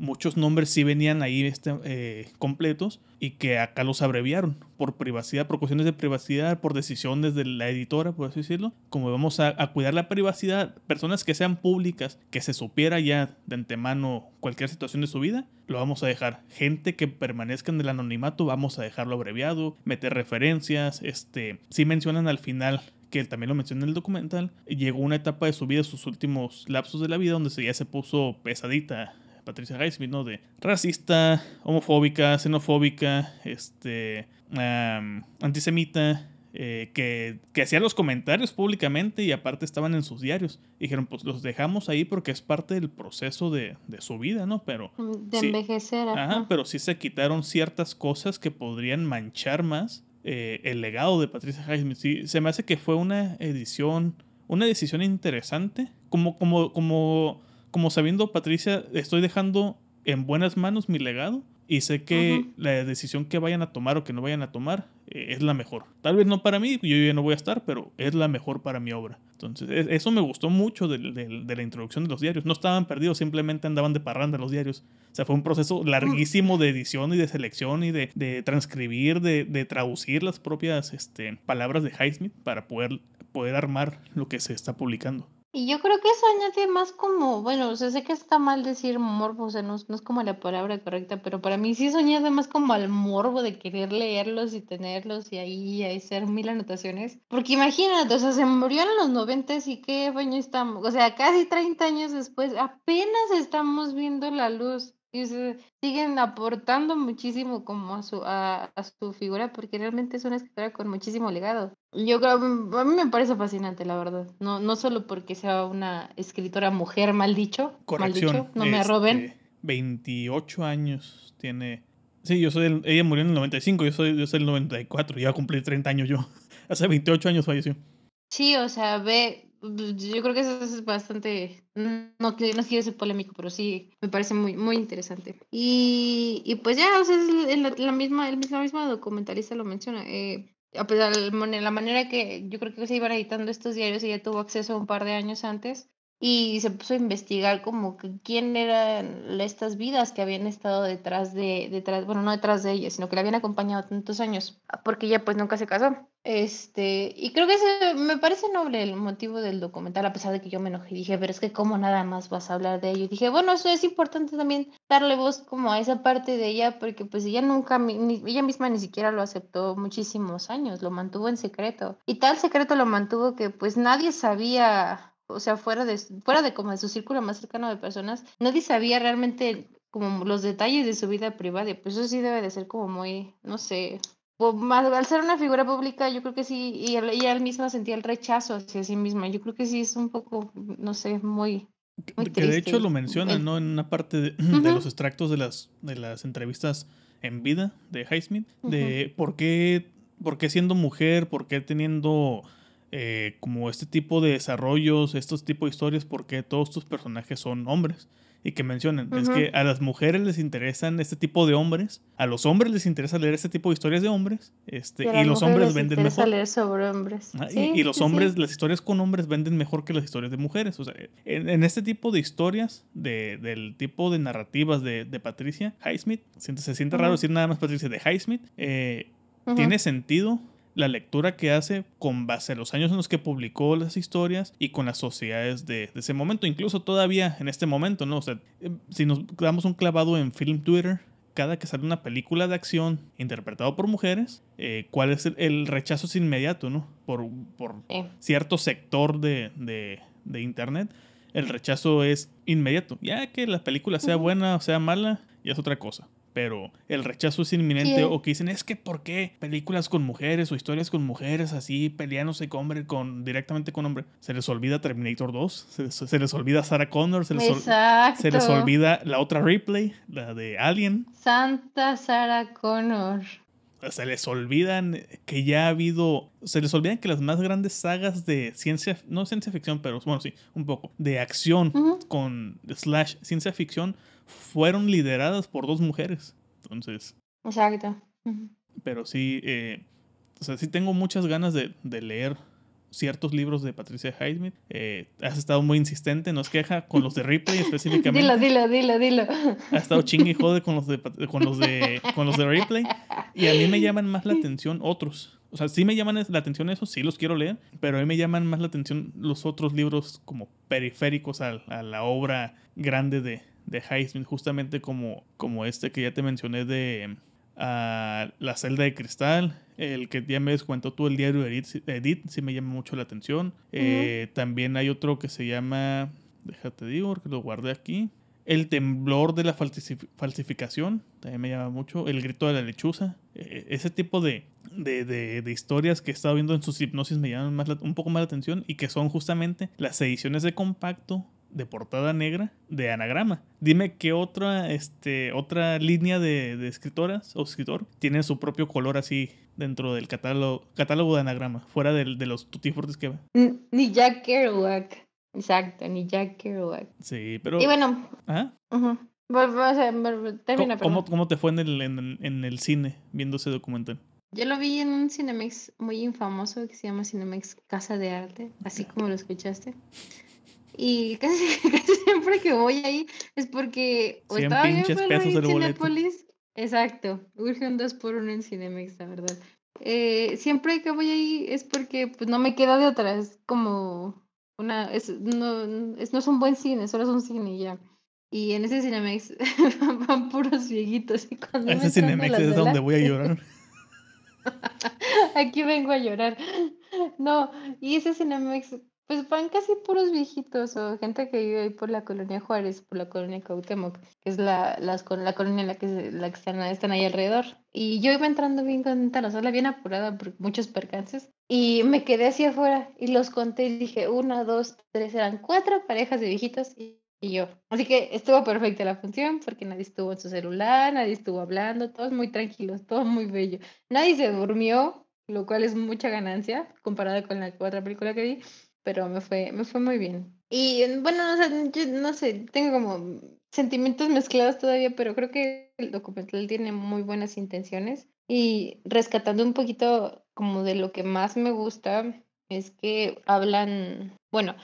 A: muchos nombres sí venían ahí este, eh, completos y que acá los abreviaron por privacidad, por cuestiones de privacidad, por decisiones de la editora, por así decirlo. Como vamos a, cuidar la privacidad, personas que sean públicas, que se supiera ya de antemano cualquier situación de su vida, lo vamos a dejar. Gente que permanezca en el anonimato, vamos a dejarlo abreviado, meter referencias, este, si mencionan al final que también lo mencioné en el documental, llegó una etapa de su vida, sus últimos lapsos de la vida, donde ya se puso pesadita Patricia Highsmith, ¿no? De racista, homofóbica, xenofóbica, este, antisemita, eh, que, que hacía los comentarios públicamente y aparte estaban en sus diarios. dijeron, pues los dejamos ahí porque es parte del proceso de, de su vida, ¿no? Pero...
B: De envejecer.
A: Ajá, pero sí se quitaron ciertas cosas que podrían manchar más eh, el legado de Patricia Highsmith. Sí, se me hace que fue una edición, una decisión interesante, como, como, como como sabiendo, Patricia, estoy dejando en buenas manos mi legado y sé que la decisión que vayan a tomar o que no vayan a tomar eh, es la mejor. Tal vez no para mí, yo ya no voy a estar, pero es la mejor para mi obra. Entonces, e, eso me gustó mucho de, la introducción de los diarios. No estaban perdidos, simplemente andaban de parranda los diarios. O sea, fue un proceso larguísimo de edición y de selección y de, transcribir, de, traducir las propias este, palabras de Highsmith para poder, poder armar lo que se está publicando.
B: Y yo creo que eso añade más como, bueno, o sea, sé que está mal decir morbo, o sea, no, no es como la palabra correcta, pero para mí sí eso añade más como al morbo de querer leerlos y tenerlos y ahí hacer mil anotaciones. Porque imagínate, o sea, se murió en los noventas y qué año estamos, o sea, casi 30 años después, apenas estamos viendo la luz. Y siguen aportando muchísimo como a su, a, su figura, porque realmente es una escritora con muchísimo legado. Yo creo, mm, a mí me parece fascinante, la verdad. No, no solo porque sea una escritora mujer, mal dicho, mal dicho no me roben.
A: 28 este, años tiene. Sí, yo soy ella murió en el 95, yo soy, yo soy el 94, ya cumplí 30 años yo. Hace 28 años falleció.
B: Sí, o sea, ve, yo creo que eso es bastante, no, no quiero ser polémico, pero sí, me parece muy, muy interesante. Y, y pues ya, o sea, la, misma, la misma documentalista lo menciona. Eh, a pesar de la manera que yo creo que se iban editando estos diarios, ella tuvo acceso un par de años antes y se puso a investigar como que quién eran estas vidas que habían estado detrás de, detrás, bueno, no detrás de ella, sino que la habían acompañado tantos años, porque ella pues nunca se casó. Este, y creo que ese, me parece noble el motivo del documental, a pesar de que yo me enojé y dije, pero es que cómo nada más vas a hablar de ello. Y dije, bueno, eso es importante también darle voz como a esa parte de ella, porque pues ella nunca, ni, ella misma ni siquiera lo aceptó muchísimos años, lo mantuvo en secreto. Y tal secreto lo mantuvo que pues nadie sabía o sea, fuera de, fuera de como de su círculo más cercano de personas, nadie sabía realmente como los detalles de su vida privada, pues eso sí debe de ser como muy, no sé, más, al ser una figura pública, yo creo que sí, y ella misma sentía el rechazo hacia sí misma, yo creo que sí es un poco, no sé, muy... muy
A: que de hecho lo menciona, ¿no? En una parte de, los extractos de las, de las entrevistas en vida de Highsmith, de por qué, por qué siendo mujer, por qué teniendo eh, como este tipo de desarrollos, estos tipos de historias, porque todos tus personajes son hombres. Y que mencionan, es que a las mujeres les interesan este tipo de hombres, a los hombres les interesa leer este tipo de historias de hombres, este, y, los hombres venden mejor.
B: leer sobre hombres.
A: y, los hombres, las historias con hombres venden mejor que las historias de mujeres. O sea, en, este tipo de historias, de, del tipo de narrativas de, de Patricia Highsmith, se siente raro decir nada más Patricia de Highsmith, eh, tiene sentido la lectura que hace con base a los años en los que publicó las historias y con las sociedades de, ese momento, incluso todavía en este momento, ¿no? O sea, em, si nos damos un clavado en Film Twitter, cada que sale una película de acción interpretada por mujeres, eh, ¿cuál es el, rechazo es inmediato, ¿no? Por, por cierto sector de, de, Internet, el rechazo es inmediato. Ya que la película sea buena o sea mala, ya es otra cosa pero el rechazo es inminente o que dicen es que por qué películas con mujeres o historias con mujeres así peleándose con hombre con directamente con hombre se les olvida Terminator 2 se, les olvida Sarah Connor se les, se les olvida la otra replay la de Alien.
B: Santa Sarah Connor.
A: Se les olvidan que ya ha habido, se les olvidan que las más grandes sagas de ciencia, no ciencia ficción, pero bueno, sí, un poco, de acción con slash ciencia ficción fueron lideradas por dos mujeres. Entonces.
B: Exacto.
A: Pero sí, eh, o sea, sí tengo muchas ganas de, de leer ciertos libros de Patricia Highsmith. Eh, has estado muy insistente, nos queja con los de Ripley específicamente.
B: Dilo, dilo, dilo, dilo.
A: Ha estado chingue y jode con los de con los de con los de Ripley y a mí me llaman más la atención otros. O sea, sí me llaman la atención esos, sí los quiero leer, pero a mí me llaman más la atención los otros libros como periféricos a, a la obra grande de, de Highsmith, justamente como, como este que ya te mencioné de uh, La celda de cristal, el que ya me descuento tú, el diario de Edith, sí me llama mucho la atención. Eh, también hay otro que se llama, déjate digo, porque lo guardé aquí. El temblor de la falsificación, también me llama mucho. El grito de la lechuza. E, ese tipo de, de, de, historias que he estado viendo en sus hipnosis me llaman más un poco más la atención y que son justamente las ediciones de compacto de portada negra de anagrama. Dime qué otra, este, otra línea de, escritoras o escritor tiene su propio color así dentro del catálogo, catálogo de anagrama, fuera de, de los tutti que va.
B: Ni Jack Kerouac. Exacto, ni Jack Kerouac.
A: Sí, pero.
B: Y bueno.
A: ¿Ah?
B: Termina,
A: ¿Cómo, ¿Cómo, te fue en el, en, en el cine viendo ese documental?
B: Yo lo vi en un Cinemex muy infamoso que se llama Cinemex Casa de Arte, así como lo escuchaste. Y casi, casi siempre que voy ahí es porque
A: o estaba bien en Cinepolis.
B: Exacto, urge un 2 por 1 en Cinemex, la verdad. Eh, siempre que voy ahí es porque pues no me queda de otra, es como una, es, no, es, no es un buen cine, solo es un cine ya. Y en ese Cinemex van puros viejitos. Y cuando
A: ese Cinemex es donde voy a llorar.
B: Aquí vengo a llorar. No, y ese Cinemex pues van casi puros viejitos o gente que vive ahí por la colonia Juárez, por la colonia Cautemoc, que es la, las, la colonia en la que, la que están, están ahí alrededor. Y yo iba entrando bien contenta, la sala bien apurada por muchos percances. Y me quedé así afuera y los conté y dije, una, dos, tres, eran cuatro parejas de viejitos y, y yo. Así que estuvo perfecta la función porque nadie estuvo en su celular, nadie estuvo hablando, todos muy tranquilos, todo muy bello. Nadie se durmió, lo cual es mucha ganancia comparada con la otra película que vi, pero me fue, me fue muy bien. Y bueno, no sé, yo no sé, tengo como sentimientos mezclados todavía, pero creo que el documental tiene muy buenas intenciones. Y rescatando un poquito como de lo que más me gusta, es que hablan, bueno,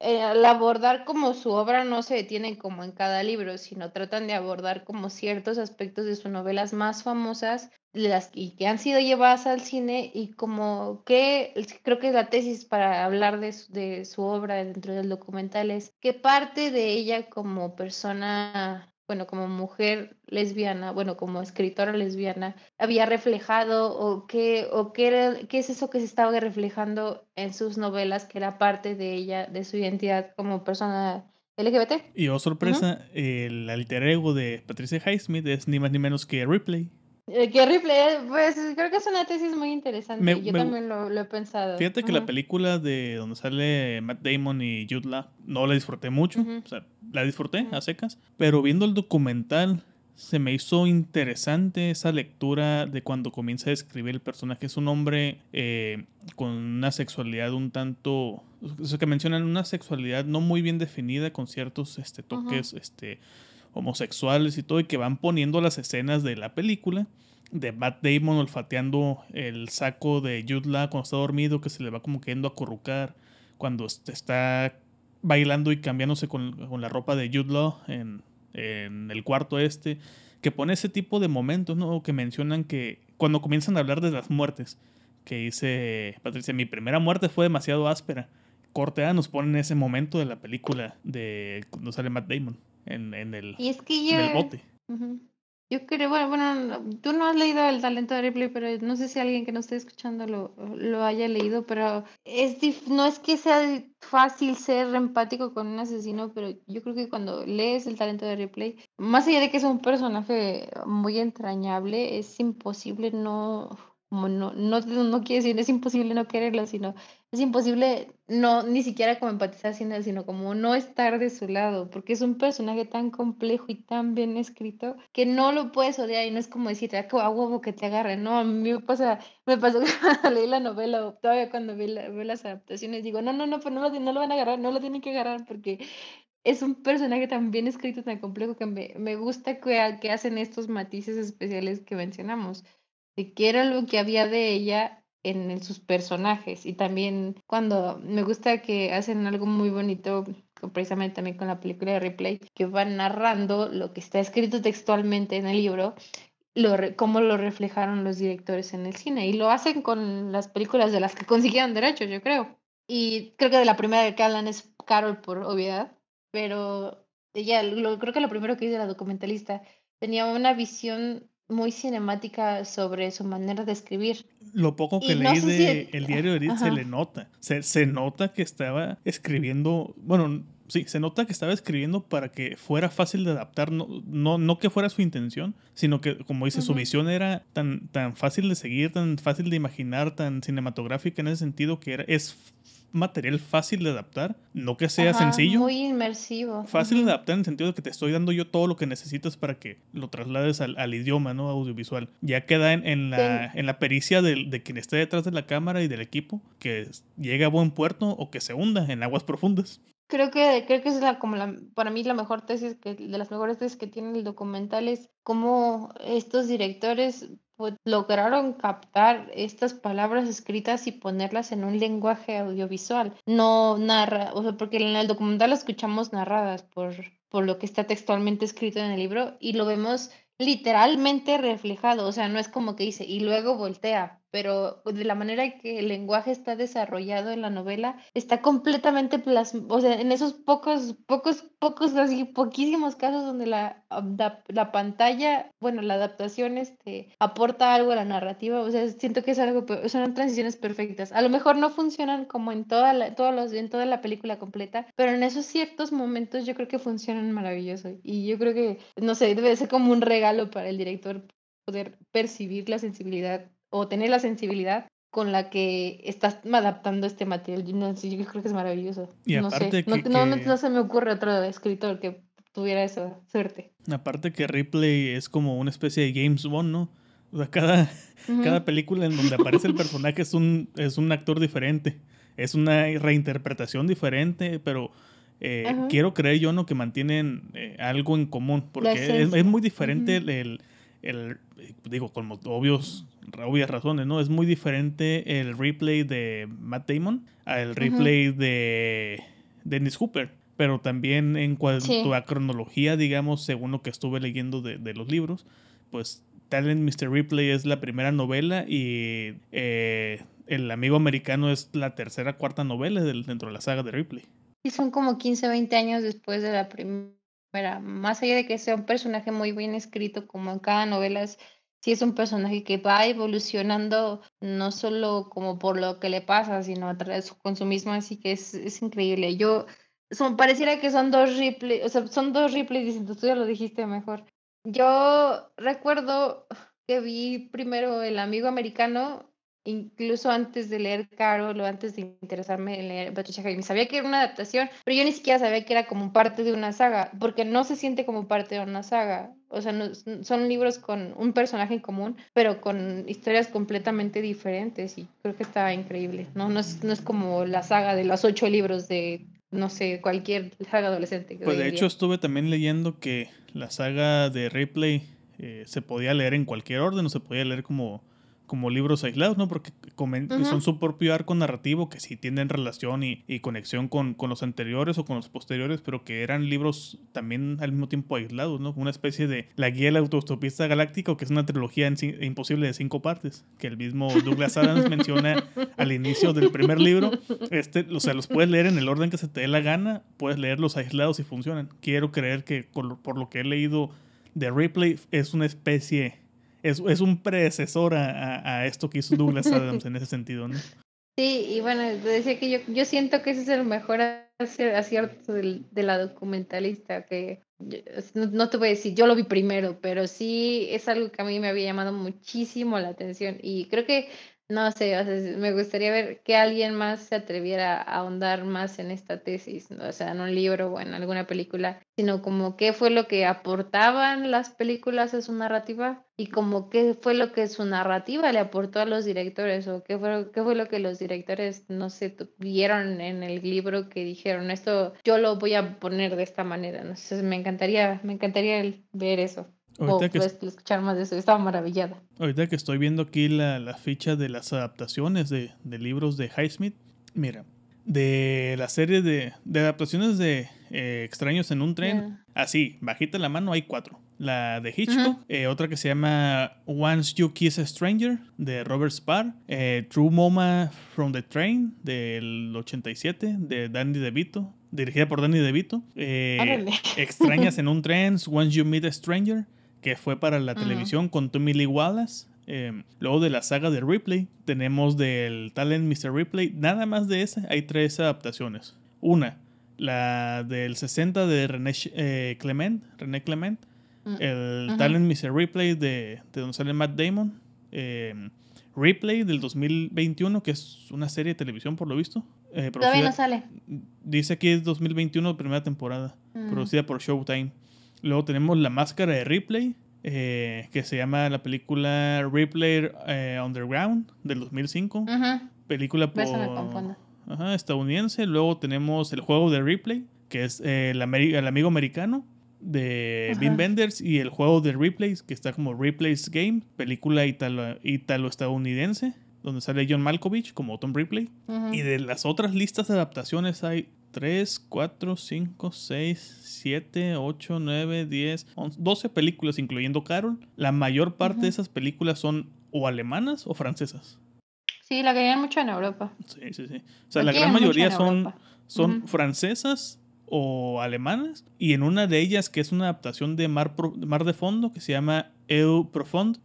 B: eh, al abordar como su obra no se detienen como en cada libro, sino tratan de abordar como ciertos aspectos de sus novelas más famosas las y que han sido llevadas al cine y como que creo que es la tesis para hablar de su, de su obra dentro del documental es que parte de ella como persona bueno, como mujer lesbiana, bueno, como escritora lesbiana, había reflejado o qué, o qué, era, qué es eso que se estaba reflejando en sus novelas, que era parte de ella, de su identidad como persona LGBT.
A: Y oh sorpresa, el alter ego de Patricia Highsmith es ni más ni menos que Ripley.
B: Eh, que Ripley, pues creo que es una tesis muy interesante. Yo también lo, he pensado.
A: Fíjate que la película de donde sale Matt Damon y Jude Law no la disfruté mucho. O sea, la disfruté a secas. Pero viendo el documental, se me hizo interesante esa lectura de cuando comienza a describir el personaje. Es un hombre eh, con una sexualidad un tanto. Eso que mencionan, una sexualidad no muy bien definida, con ciertos este, toques. este homosexuales y todo, y que van poniendo las escenas de la película de Matt Damon olfateando el saco de Jude cuando está dormido, que se le va como queriendo acurrucar, cuando está bailando y cambiándose con, la ropa de Jude en, en, el cuarto este, que pone ese tipo de momentos, ¿no? Que mencionan que cuando comienzan a hablar de las muertes, que dice Patricia, mi primera muerte fue demasiado áspera. Corte A nos ponen ese momento de la película de cuando sale Matt Damon en, en el,
B: y es que yo,
A: bote.
B: Yo creo, bueno, bueno, tú no has leído El talento de Ripley, pero no sé si alguien que no esté escuchando lo, lo haya leído, pero es no es que sea fácil ser empático con un asesino, pero yo creo que cuando lees El talento de Ripley, más allá de que es un personaje muy entrañable, es imposible no como no, no, no quiere decir, es imposible no quererlo, sino es imposible no ni siquiera como empatizar sin él, sino como no estar de su lado, porque es un personaje tan complejo y tan bien escrito que no lo puedes odiar y no es como decir, ah, a huevo que te agarre, no, a mí me pasa, me pasó que cuando leí la novela o todavía cuando vi, las adaptaciones digo, no, no, no, pues no lo, no lo van a agarrar, no lo tienen que agarrar porque es un personaje tan bien escrito, tan complejo que me, me gusta que, que hacen estos matices especiales que mencionamos de qué era lo que había de ella en, sus personajes. Y también cuando me gusta que hacen algo muy bonito, precisamente también con la película de Replay, que van narrando lo que está escrito textualmente en el libro, lo, cómo lo reflejaron los directores en el cine. Y lo hacen con las películas de las que consiguieron derechos, yo creo. Y creo que de la primera que hablan es Carol por obviedad, pero ella, lo, creo que lo primero que dice la documentalista, tenía una visión muy cinemática sobre su manera de escribir.
A: Lo poco que leí de el diario de Edith se le nota. Se, se nota que estaba escribiendo, bueno, sí, se nota que estaba escribiendo para que fuera fácil de adaptar, no, no, no que fuera su intención, sino que, como dice, su visión era tan, tan fácil de seguir, tan fácil de imaginar, tan cinematográfica en ese sentido que era, es material fácil de adaptar, no que sea sencillo.
B: Muy inmersivo.
A: Fácil de adaptar en el sentido de que te estoy dando yo todo lo que necesitas para que lo traslades al, idioma, ¿no? Audiovisual. Ya queda en, la, en la pericia de, de, quien esté detrás de la cámara y del equipo, que llegue a buen puerto o que se hunda en aguas profundas.
B: Creo que, creo que es la, como la, para mí la mejor tesis, que, de las mejores tesis que tiene el documental es cómo estos directores pues, lograron captar estas palabras escritas y ponerlas en un lenguaje audiovisual. No narra, o sea, porque en el documental las escuchamos narradas por, por lo que está textualmente escrito en el libro y lo vemos literalmente reflejado, o sea, no es como que dice y luego voltea, pero de la manera que el lenguaje está desarrollado en la novela, está completamente plasmado, o sea, en esos pocos, pocos, pocos, así, poquísimos casos donde la, la, pantalla, bueno, la adaptación este, aporta algo a la narrativa, o sea, siento que es algo, son transiciones perfectas. A lo mejor no funcionan como en toda la, todos los, en toda la película completa, pero en esos ciertos momentos yo creo que funcionan maravilloso. Y yo creo que, no sé, debe ser como un regalo para el director poder percibir la sensibilidad o tener la sensibilidad con la que estás adaptando este material. Yo, no, yo creo que es maravilloso. no sé, no, no, se me ocurre otro escritor que tuviera esa suerte.
A: Aparte que Ripley es como una especie de James Bond, ¿no? O sea, cada, cada película en donde aparece el personaje es un, es un actor diferente. Es una reinterpretación diferente, pero eh, quiero creer yo no que mantienen eh, algo en común, porque es, muy diferente el, el, digo, con obvios, obvias razones, ¿no? Es muy diferente el replay de Matt Damon al replay de Dennis Hooper. Pero también en cuanto a cronología, digamos, según lo que estuve leyendo de, de los libros, pues Talent Mr. Ripley es la primera novela y eh, El amigo americano es la tercera, cuarta novela dentro de la saga de Ripley.
B: Y son como 15, 20 años después de la primera. Más allá de que sea un personaje muy bien escrito, como en cada novela, es, sí es un personaje que va evolucionando, no solo como por lo que le pasa, sino a través con su mismo, así que es, es increíble. Yo, pareciera que son dos Ripley, o sea, son dos Ripley distintos, tú ya lo dijiste mejor. Yo recuerdo que vi primero El amigo americano, incluso antes de leer Carol o antes de interesarme en leer Patricia Highsmith. Sabía que era una adaptación, pero yo ni siquiera sabía que era como parte de una saga, porque no se siente como parte de una saga. O sea, son libros con un personaje en común, pero con historias completamente diferentes y creo que está increíble. No, no, es, no es como la saga de los ocho libros de no sé, cualquier saga adolescente.
A: pues de hecho estuve también leyendo que la saga de Ripley eh, se podía leer en cualquier orden, o se podía leer como como libros aislados, ¿no? Porque son su propio arco narrativo que sí tienen relación y, conexión con, con, los anteriores o con los posteriores, pero que eran libros también al mismo tiempo aislados, ¿no? Una especie de La Guía del Autostopista Galáctico, que es una trilogía imposible de cinco partes, que el mismo Douglas Adams menciona al inicio del primer libro. Este, o sea, los puedes leer en el orden que se te dé la gana, puedes leerlos aislados y funcionan. Quiero creer que por lo que he leído de Ripley es una especie es, es un predecesor a, a, esto que hizo Douglas Adams en ese sentido, ¿no?
B: Sí, y bueno, decía que yo, yo siento que ese es el mejor acierto de la documentalista, que no, te voy a decir, yo lo vi primero, pero sí es algo que a mí me había llamado muchísimo la atención y creo que no sé, me gustaría ver que alguien más se atreviera a ahondar más en esta tesis, o sea, en un libro o en alguna película, sino como qué fue lo que aportaban las películas a su narrativa y como qué fue lo que su narrativa le aportó a los directores o qué fue, qué fue lo que los directores, no sé, vieron en el libro que dijeron, esto yo lo voy a poner de esta manera, no sé, me encantaría, me encantaría ver eso. Ahorita que escuchar más de eso, estaba maravillada.
A: Ahorita que estoy viendo aquí la, la ficha de las adaptaciones de, de libros de Highsmith, mira, de la serie de, de adaptaciones de eh, Extraños en un tren, así, bajita la mano, hay cuatro. La de Hitchcock, eh, otra que se llama Once You Kiss a Stranger, de Robert Spar, eh, True Moma from the Train, del 87, de Danny DeVito, dirigida por Danny DeVito. Extrañas en un tren, Once You Meet a Stranger, que fue para la televisión con Tommy Lee Wallace. Em, luego de la saga de Ripley, tenemos del talent Mr. Ripley. Nada más de esa, hay tres adaptaciones. Una, la del 60 de René eh, Clement, René Clement. Mm, el talent Mr. Ripley de, de donde sale Matt Damon. Em, Ripley del 2021, que es una serie de televisión por lo visto.
B: Eh, Todavía no sale.
A: Dice que es 2021, primera temporada, mm. producida por Showtime. Luego tenemos La Máscara de Ripley, eh, que se llama la película Ripley eh, Underground del 2005. Película por, ajá, estadounidense. Luego tenemos El Juego de Ripley, que es eh, el, amigo americano de Vin Benders y el juego de Ripley, que está como Ripley's Game, película italo-estadounidense, donde sale John Malkovich como Tom Ripley. Y de las otras listas de adaptaciones hay 3, 4, 5, 6, 7, 8, 9, 10, 12 películas, incluyendo Carol. La mayor parte de esas películas son o alemanas o francesas.
B: Sí, la que hay mucho en Europa.
A: Sí, sí, sí. O sea, la gran mayoría son, son francesas o alemanas. Y en una de ellas, que es una adaptación de Mar, Mar de Fondo, que se llama Eu Profond,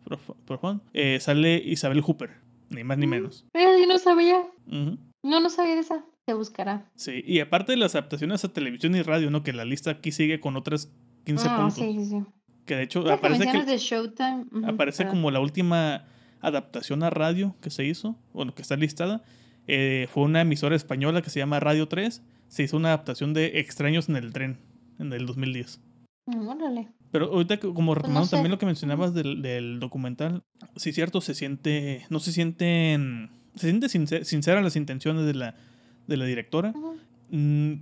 A: Profond eh, sale Isabel Hooper. Ni más ni mm, menos.
B: Pero yo no sabía. No, no sabía de esa. Se buscará.
A: Sí, y aparte de las adaptaciones a televisión y radio, ¿no? Que la lista aquí sigue con otras 15 ah, puntos. Sí, sí, sí. Que de hecho aparece que,
B: de Showtime.
A: aparece como la última adaptación a radio que se hizo, bueno, que está listada. Eh, fue una emisora española que se llama Radio 3. Se hizo una adaptación de Extraños en el tren en el 2010.
B: Mm, Órale.
A: Pero ahorita como retomando
B: Pues sé.
A: también lo que mencionabas del, del documental, sí cierto, se siente, no se sienten, se siente sincer- sincera las intenciones de la, de la directora. Mm,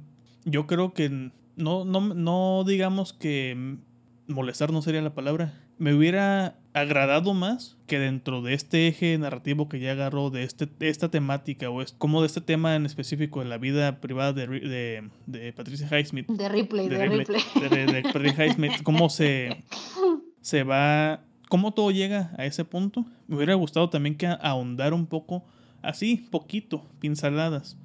A: yo creo que no, no, no digamos que molestar no sería la palabra. Me hubiera agradado más que dentro de este eje narrativo que ya agarró de, este, de esta temática o es como de este tema en específico de la vida privada de, de, de Patricia Highsmith.
B: De Ripley, de, Ripley.
A: De Patricia Highsmith, cómo se, se va, cómo todo llega a ese punto. Me hubiera gustado también que ahondar un poco, así, poquito, pinceladas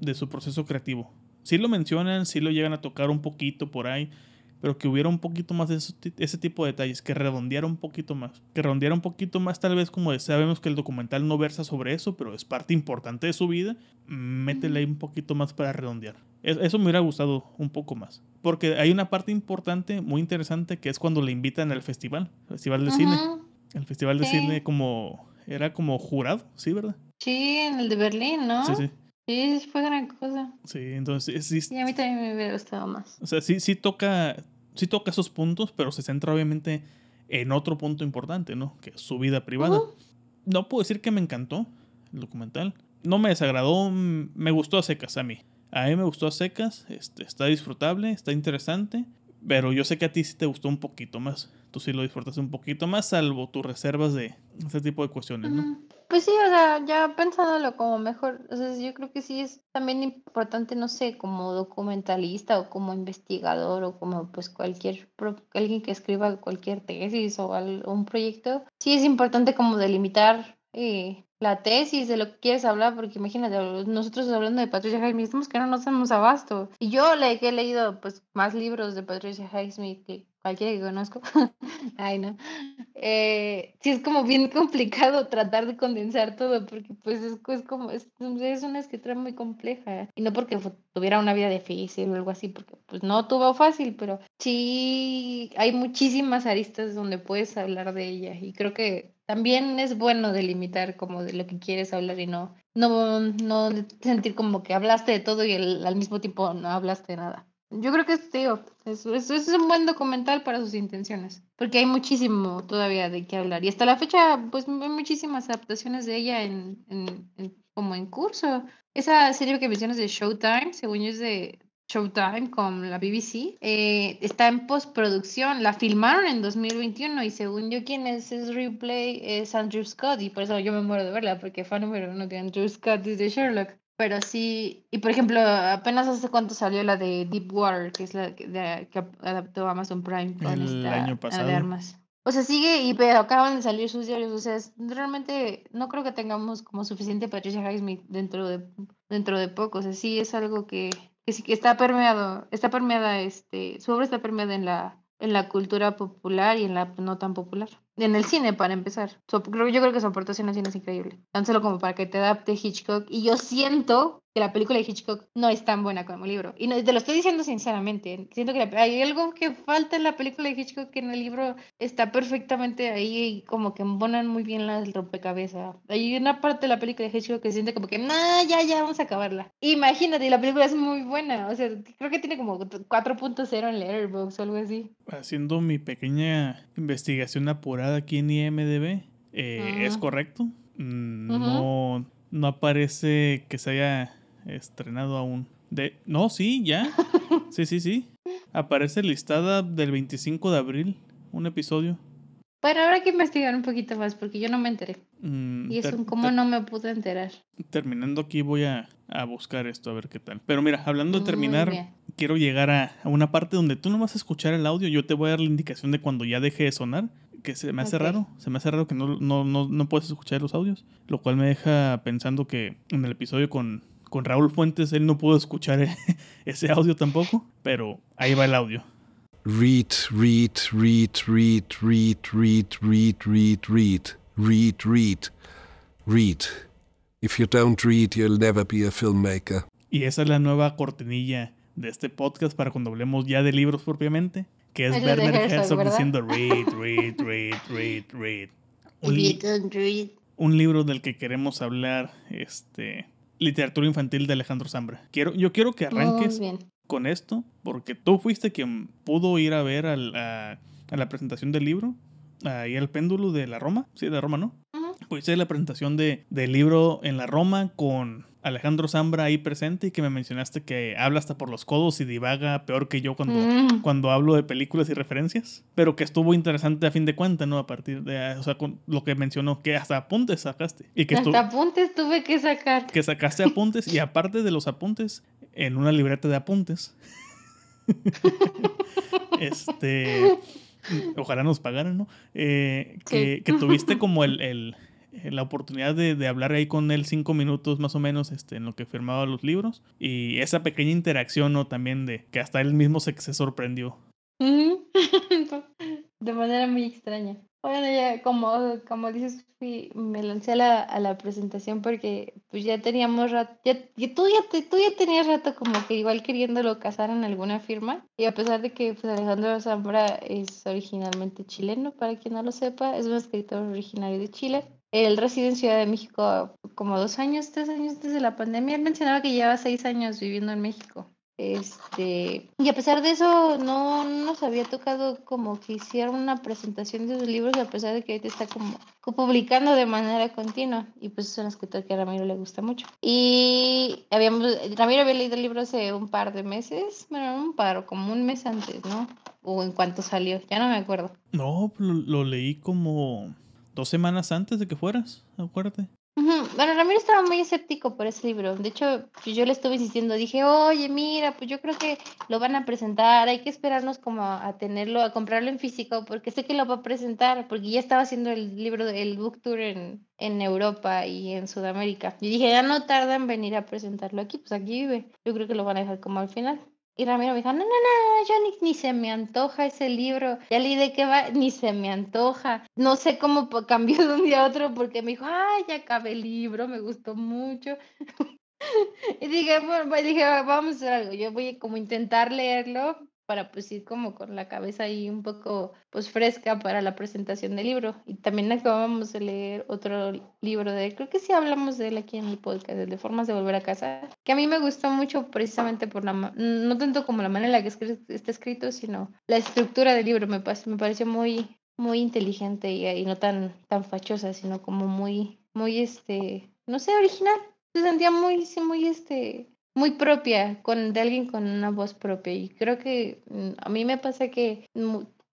A: de su proceso creativo. Sí lo mencionan, sí lo llegan a tocar un poquito por ahí, pero que hubiera un poquito más de eso- ese tipo de detalles, que redondeara un poquito más. Que redondeara un poquito más, tal vez como sabemos que el documental no versa sobre eso, pero es parte importante de su vida. Métele ahí un poquito más para redondear. Es- Eso me hubiera gustado un poco más. Porque hay una parte importante, muy interesante, que es cuando le invitan al festival, Festival de Cine. El Festival de
B: Sí.
A: Cine como... Era como jurado, ¿sí, verdad?
B: Sí, en el de Berlín, ¿no?
A: Sí, sí.
B: Sí, fue gran cosa.
A: Sí, entonces sí,
B: Y a mí también me hubiera gustado más.
A: O sea, sí, sí toca, sí toca esos puntos, pero se centra obviamente en otro punto importante, ¿no? Que es su vida privada. No puedo decir que me encantó el documental. No me desagradó, me gustó a secas a mí. A mí me gustó a secas, este, está disfrutable, está interesante, pero yo sé que a ti sí te gustó un poquito más. Tú sí lo disfrutaste un poquito más, salvo tus reservas de ese tipo de cuestiones, ¿no?
B: Pues sí, o sea, ya pensándolo como mejor, o sea, yo creo que sí es también importante, no sé, como documentalista o como investigador o como pues cualquier, alguien que escriba cualquier tesis o un proyecto, sí es importante como delimitar eh, la tesis de lo que quieres hablar, porque imagínate, nosotros hablando de Patricia Highsmith, estamos que no nos damos abasto. Y yo le que he leído pues más libros de Patricia Highsmith que cualquiera que conozco. Ay, no. Eh, sí es como bien complicado tratar de condensar todo porque pues es, es como es, es una escritura muy compleja y no porque tuviera una vida difícil o algo así porque pues no tuvo fácil pero sí hay muchísimas aristas donde puedes hablar de ella y creo que también es bueno delimitar como de lo que quieres hablar y no no no sentir como que hablaste de todo y el- al mismo tiempo no hablaste de nada yo creo que es, tío, es, es, un buen documental para sus intenciones, porque hay muchísimo todavía de qué hablar. Y hasta la fecha, pues hay muchísimas adaptaciones de ella en, en- como en curso. Esa serie que mencionas de Showtime, según yo es de Showtime con la BBC, eh, está en postproducción. La filmaron en 2021 y según yo quien es, es replay es Andrew Scott y por eso yo me muero de verla, porque fan número uno de Andrew Scott es de Sherlock. Pero sí, y por ejemplo, apenas hace cuánto salió la de Deep Water, que es la que, de- que adaptó Amazon Prime con
A: El
B: esta
A: año pasado.
B: de armas. O sea, sigue, y pero acaban de salir sus diarios. O sea, es- realmente no creo que tengamos como suficiente Patricia Highsmith dentro de, dentro de poco. O sea, sí es algo que, que sí que está permeado, está permeada, este, su obra está permeada en la, en la cultura popular y en la no tan popular. En el cine, para empezar. Yo creo que su aportación al cine es increíble. Tan solo como para que te adapte Hitchcock. Y yo siento que la película de Hitchcock no es tan buena como el libro. Y no, te lo estoy diciendo sinceramente. Siento que la- hay algo que falta en la película de Hitchcock que en el libro está perfectamente ahí y como que embonan muy bien las rompecabezas. Hay una parte de la película de Hitchcock que siente como que, no, ya, ya, vamos a acabarla. Imagínate, la película es muy buena. O sea, creo que tiene como 4.0 en Letterboxd o algo así.
A: Haciendo mi pequeña investigación apurada aquí en IMDB, eh, ¿es correcto? Mm. No, no aparece que se haya estrenado aún. De, no, sí, ya. Sí, sí, sí. Aparece listada del 25 de abril, un episodio.
B: Pero habrá que investigar un poquito más porque yo no me enteré.
A: Mm,
B: Y es un cómo no me pude enterar.
A: Terminando aquí voy a, a buscar esto a ver qué tal. Pero mira, hablando de terminar, quiero llegar a, a una parte donde tú no vas a escuchar el audio. Yo te voy a dar la indicación de cuando ya deje de sonar. Que se me hace raro. Se me hace raro que no, no, no, no puedes escuchar los audios. Lo cual me deja pensando que en el episodio con, con Raúl Fuentes él no pudo escuchar ese audio tampoco. Pero ahí va el audio.
C: Read, read, read, read, read, read, read, read, read, read, read, read. If you don't read, you'll never be a filmmaker.
A: Y esa es la nueva cortinilla de este podcast para cuando hablemos ya de libros propiamente. Que es Werner
B: Herzog,
A: diciendo read, read, read, read, read. Un,
B: If
A: li-
B: you don't read.
A: un libro del que queremos hablar, este, literatura infantil de Alejandro Zambra. Quiero, yo quiero que arranques con esto, porque tú fuiste quien pudo ir a ver al, a, a la presentación del libro, ahí el péndulo de la Roma, sí, de Roma, ¿no?
B: Ujú.
A: Pues hice la presentación de, del libro en la Roma con Alejandro Zambra ahí presente y que me mencionaste que habla hasta por los codos y divaga peor que yo cuando,
B: Mm.
A: cuando hablo de películas y referencias, pero que estuvo interesante a fin de cuentas, ¿no? A partir de, o sea, con lo que mencionó, que hasta apuntes sacaste y que,
B: Hasta apuntes tuve que sacar.
A: que sacaste apuntes y aparte de los apuntes, en una libreta de apuntes, este, ojalá nos pagaran, ¿no? Eh, que,
B: Sí.
A: que tuviste como el... el- la oportunidad de, de hablar ahí con él cinco minutos más o menos este, en lo que firmaba los libros y esa pequeña interacción ¿no? también de que hasta él mismo se, se sorprendió.
B: De manera muy extraña. Bueno, ya como, como dices, fui, me lancé a la, a la presentación porque pues ya teníamos rato, ya, ya tú, ya, tú ya tenías rato como que igual queriéndolo casar en alguna firma y a pesar de que pues, Alejandro Zambra es originalmente chileno, para quien no lo sepa, es un escritor originario de Chile. Él reside en Ciudad de México como dos años, tres años antes de la pandemia. Él mencionaba que lleva seis años viviendo en México. Este, y a pesar de eso, no nos había tocado como que hiciera una presentación de sus libros, a pesar de que ahorita está como co- publicando de manera continua. Y pues es un escritor que a Ramiro le gusta mucho. Y habíamos, Ramiro había leído el libro hace un par de meses, bueno, un par, como un mes antes, ¿no? O en cuanto salió, ya no me acuerdo.
A: No, lo, lo leí como dos semanas antes de que fueras, acuérdate.
B: Bueno, Ramiro estaba muy escéptico por ese libro. De hecho, pues, yo le estuve insistiendo. Dije, oye, mira, pues yo creo que lo van a presentar. Hay que esperarnos como a tenerlo, a comprarlo en físico, porque sé que lo va a presentar, porque ya estaba haciendo el libro, el book tour en, en Europa y en Sudamérica. Y dije, ya no tarda en venir a presentarlo aquí, pues aquí vive. Yo creo que lo van a dejar como al final. Y Ramiro me dijo, no, no, no, yo ni, ni se me antoja ese libro. Ya leí de qué va, ni se me antoja. No sé cómo cambió de un día a otro porque me dijo, ay, ya acabé el libro, me gustó mucho. Y dije, bueno, pues, dije, "Ah, vamos a hacer algo. Yo voy a como intentar leerlo para pues ir como con la cabeza ahí un poco pues fresca para la presentación del libro. Y también acabamos de leer otro libro de. Creo que sí hablamos de él aquí en el podcast, el de Formas de Volver a Casa, que a mí me gustó mucho precisamente por la, no tanto como la manera en la que está escrito, sino la estructura del libro. Me, me pareció muy, muy inteligente y, y no tan, tan fachosa, sino como muy, muy, este, no sé, original. Se sentía muy, sí, muy, este, muy propia, con, de alguien con una voz propia. Y creo que mm, a mí me pasa que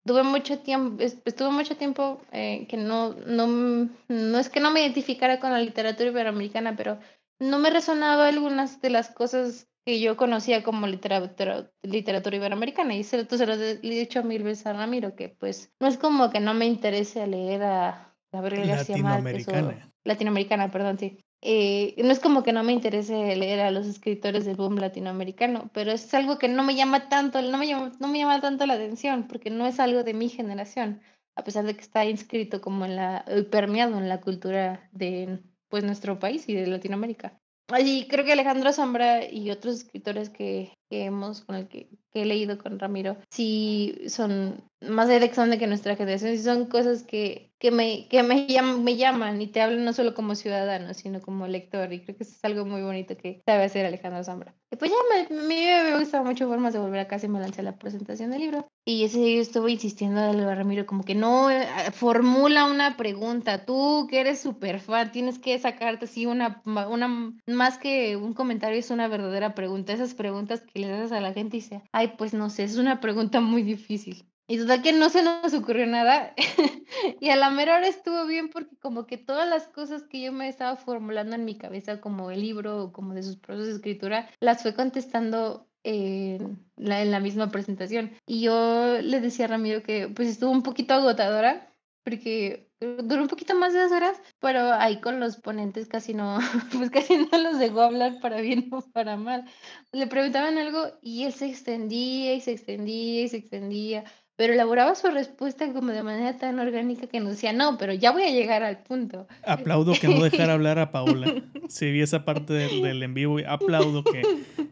B: tuve mucho tiempo, es- estuve mucho tiempo eh, que no, no, m- no es que no me identificara con la literatura iberoamericana, pero no me resonaba algunas de las cosas que yo conocía como literatura, literatura iberoamericana. Y se, se lo he dicho mil veces a Ramiro, que pues no es como que no me interese leer a Gabriel García Márquez o
A: Latinoamericana.
B: latinoamericana, perdón, sí. Eh, no es como que no me interese leer a los escritores del boom latinoamericano, pero es algo que no me llama tanto, no me llama, no me llama tanto la atención, porque no es algo de mi generación, a pesar de que está inscrito como en la, eh, permeado en la cultura de pues nuestro país y de Latinoamérica. Y creo que Alejandro Zambra y otros escritores que, que hemos, con el que, he leído con Ramiro, sí son más allá de que nuestra generación, sí son cosas que, que, me, que me, llaman, me llaman y te hablan no solo como ciudadano, sino como lector. Y creo que eso es algo muy bonito que sabe hacer Alejandro Zambra. Y pues ya me, me, me gustaba mucho Formas de Volver a Casa y me lancé a la presentación del libro. Y ese día yo estuve insistiendo a Ramiro como que no, eh, formula una pregunta. Tú que eres súper fan, tienes que sacarte así una, una, más que un comentario, es una verdadera pregunta. Esas preguntas que le haces a la gente y dice, ay, pues no sé, es una pregunta muy difícil. Y total que no se nos ocurrió nada. y a la mera hora estuvo bien porque como que todas las cosas que yo me estaba formulando en mi cabeza como el libro o como de sus procesos de escritura, las fue contestando en la, en la misma presentación. Y yo le decía a Ramiro que pues estuvo un poquito agotadora porque duró un poquito más de dos horas, pero ahí con los ponentes casi no, pues casi no los dejó hablar para bien o para mal. Le preguntaban algo y él se extendía y se extendía y se extendía, pero elaboraba su respuesta como de manera tan orgánica que nos decía, no, pero ya voy a llegar al punto.
A: Aplaudo que no dejara hablar a Paola. Si vi esa parte del, del en vivo, aplaudo que,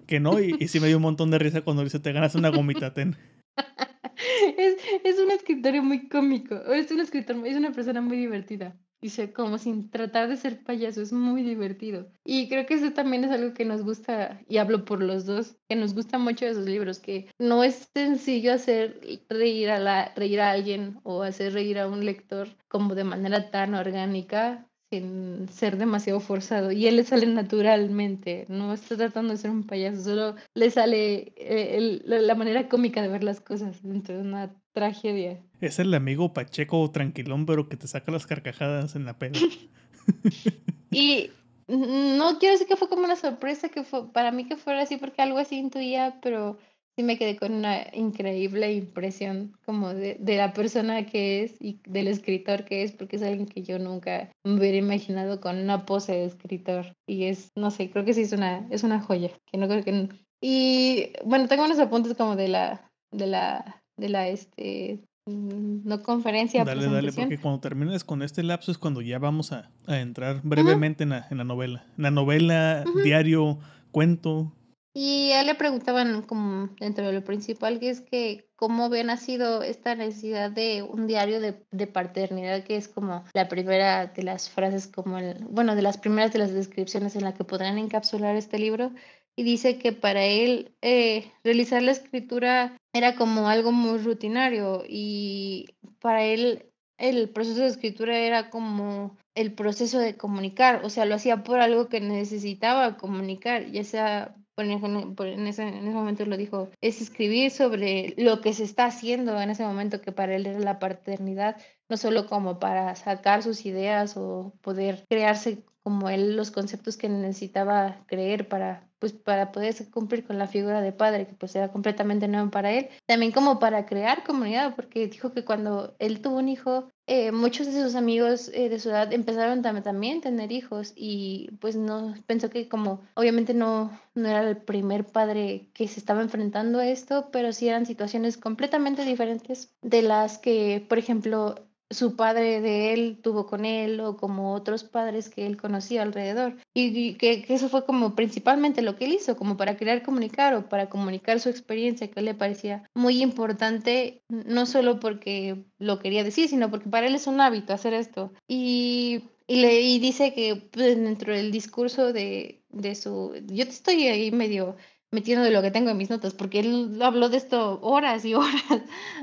A: que no. Y, y sí me dio un montón de risa cuando dice, te ganas una gomita, ten.
B: Es, es un escritor muy cómico, es un escritor, es una persona muy divertida. Dice, como sin tratar de ser payaso, es muy divertido. Y creo que eso también es algo que nos gusta, y hablo por los dos, que nos gusta mucho de esos libros, que no es sencillo hacer reír a, la, reír a alguien o hacer reír a un lector como de manera tan orgánica, ser demasiado forzado. Y él le sale naturalmente, no está tratando de ser un payaso, solo le sale eh, la manera cómica de ver las cosas dentro de una tragedia.
A: Es el amigo Pacheco tranquilón, pero que te saca las carcajadas en la pena.
B: y no quiero decir que fue como una sorpresa, que fue para mí que fuera así, porque algo así intuía, pero sí me quedé con una increíble impresión como de, de, la persona que es y del escritor que es, porque es alguien que yo nunca me hubiera imaginado con una pose de escritor. Y es, no sé, creo que sí es una, es una joya, que no creo que... Y bueno, tengo unos apuntes como de la, de la, de la, este, mm, no conferencia.
A: Dale, dale, porque cuando termines con este lapso es cuando ya vamos a, a entrar brevemente en, la, en, la, novela. En la novela, diario, cuento,
B: y a él le preguntaban como dentro de lo principal, que es que cómo había nacido esta necesidad de un diario de, de, paternidad, que es como la primera de las frases, como el, bueno, de las primeras de las descripciones en la que podrán encapsular este libro. Y dice que para él eh, realizar la escritura era como algo muy rutinario y para él el proceso de escritura era como el proceso de comunicar, o sea, lo hacía por algo que necesitaba comunicar, ya sea en, ese, en ese momento lo dijo, es escribir sobre lo que se está haciendo en ese momento, que para él era la paternidad, no solo como para sacar sus ideas o poder crearse como él los conceptos que necesitaba creer para pues para poder cumplir con la figura de padre que pues era completamente nuevo para él. También como para crear comunidad porque dijo que cuando él tuvo un hijo eh, muchos de sus amigos eh, de su edad empezaron también a tener hijos y pues no pensó que como obviamente no no era el primer padre que se estaba enfrentando a esto pero sí eran situaciones completamente diferentes de las que por ejemplo su padre de él tuvo con él o como otros padres que él conocía alrededor. Y, que, eso fue como principalmente lo que él hizo, como para querer comunicar o para comunicar su experiencia que le parecía muy importante, no solo porque lo quería decir, sino porque para él es un hábito hacer esto. Y, y, le, dice que pues, dentro del discurso de, de su... Yo te estoy ahí medio metiendo de lo que tengo en mis notas, porque él habló de esto horas y horas.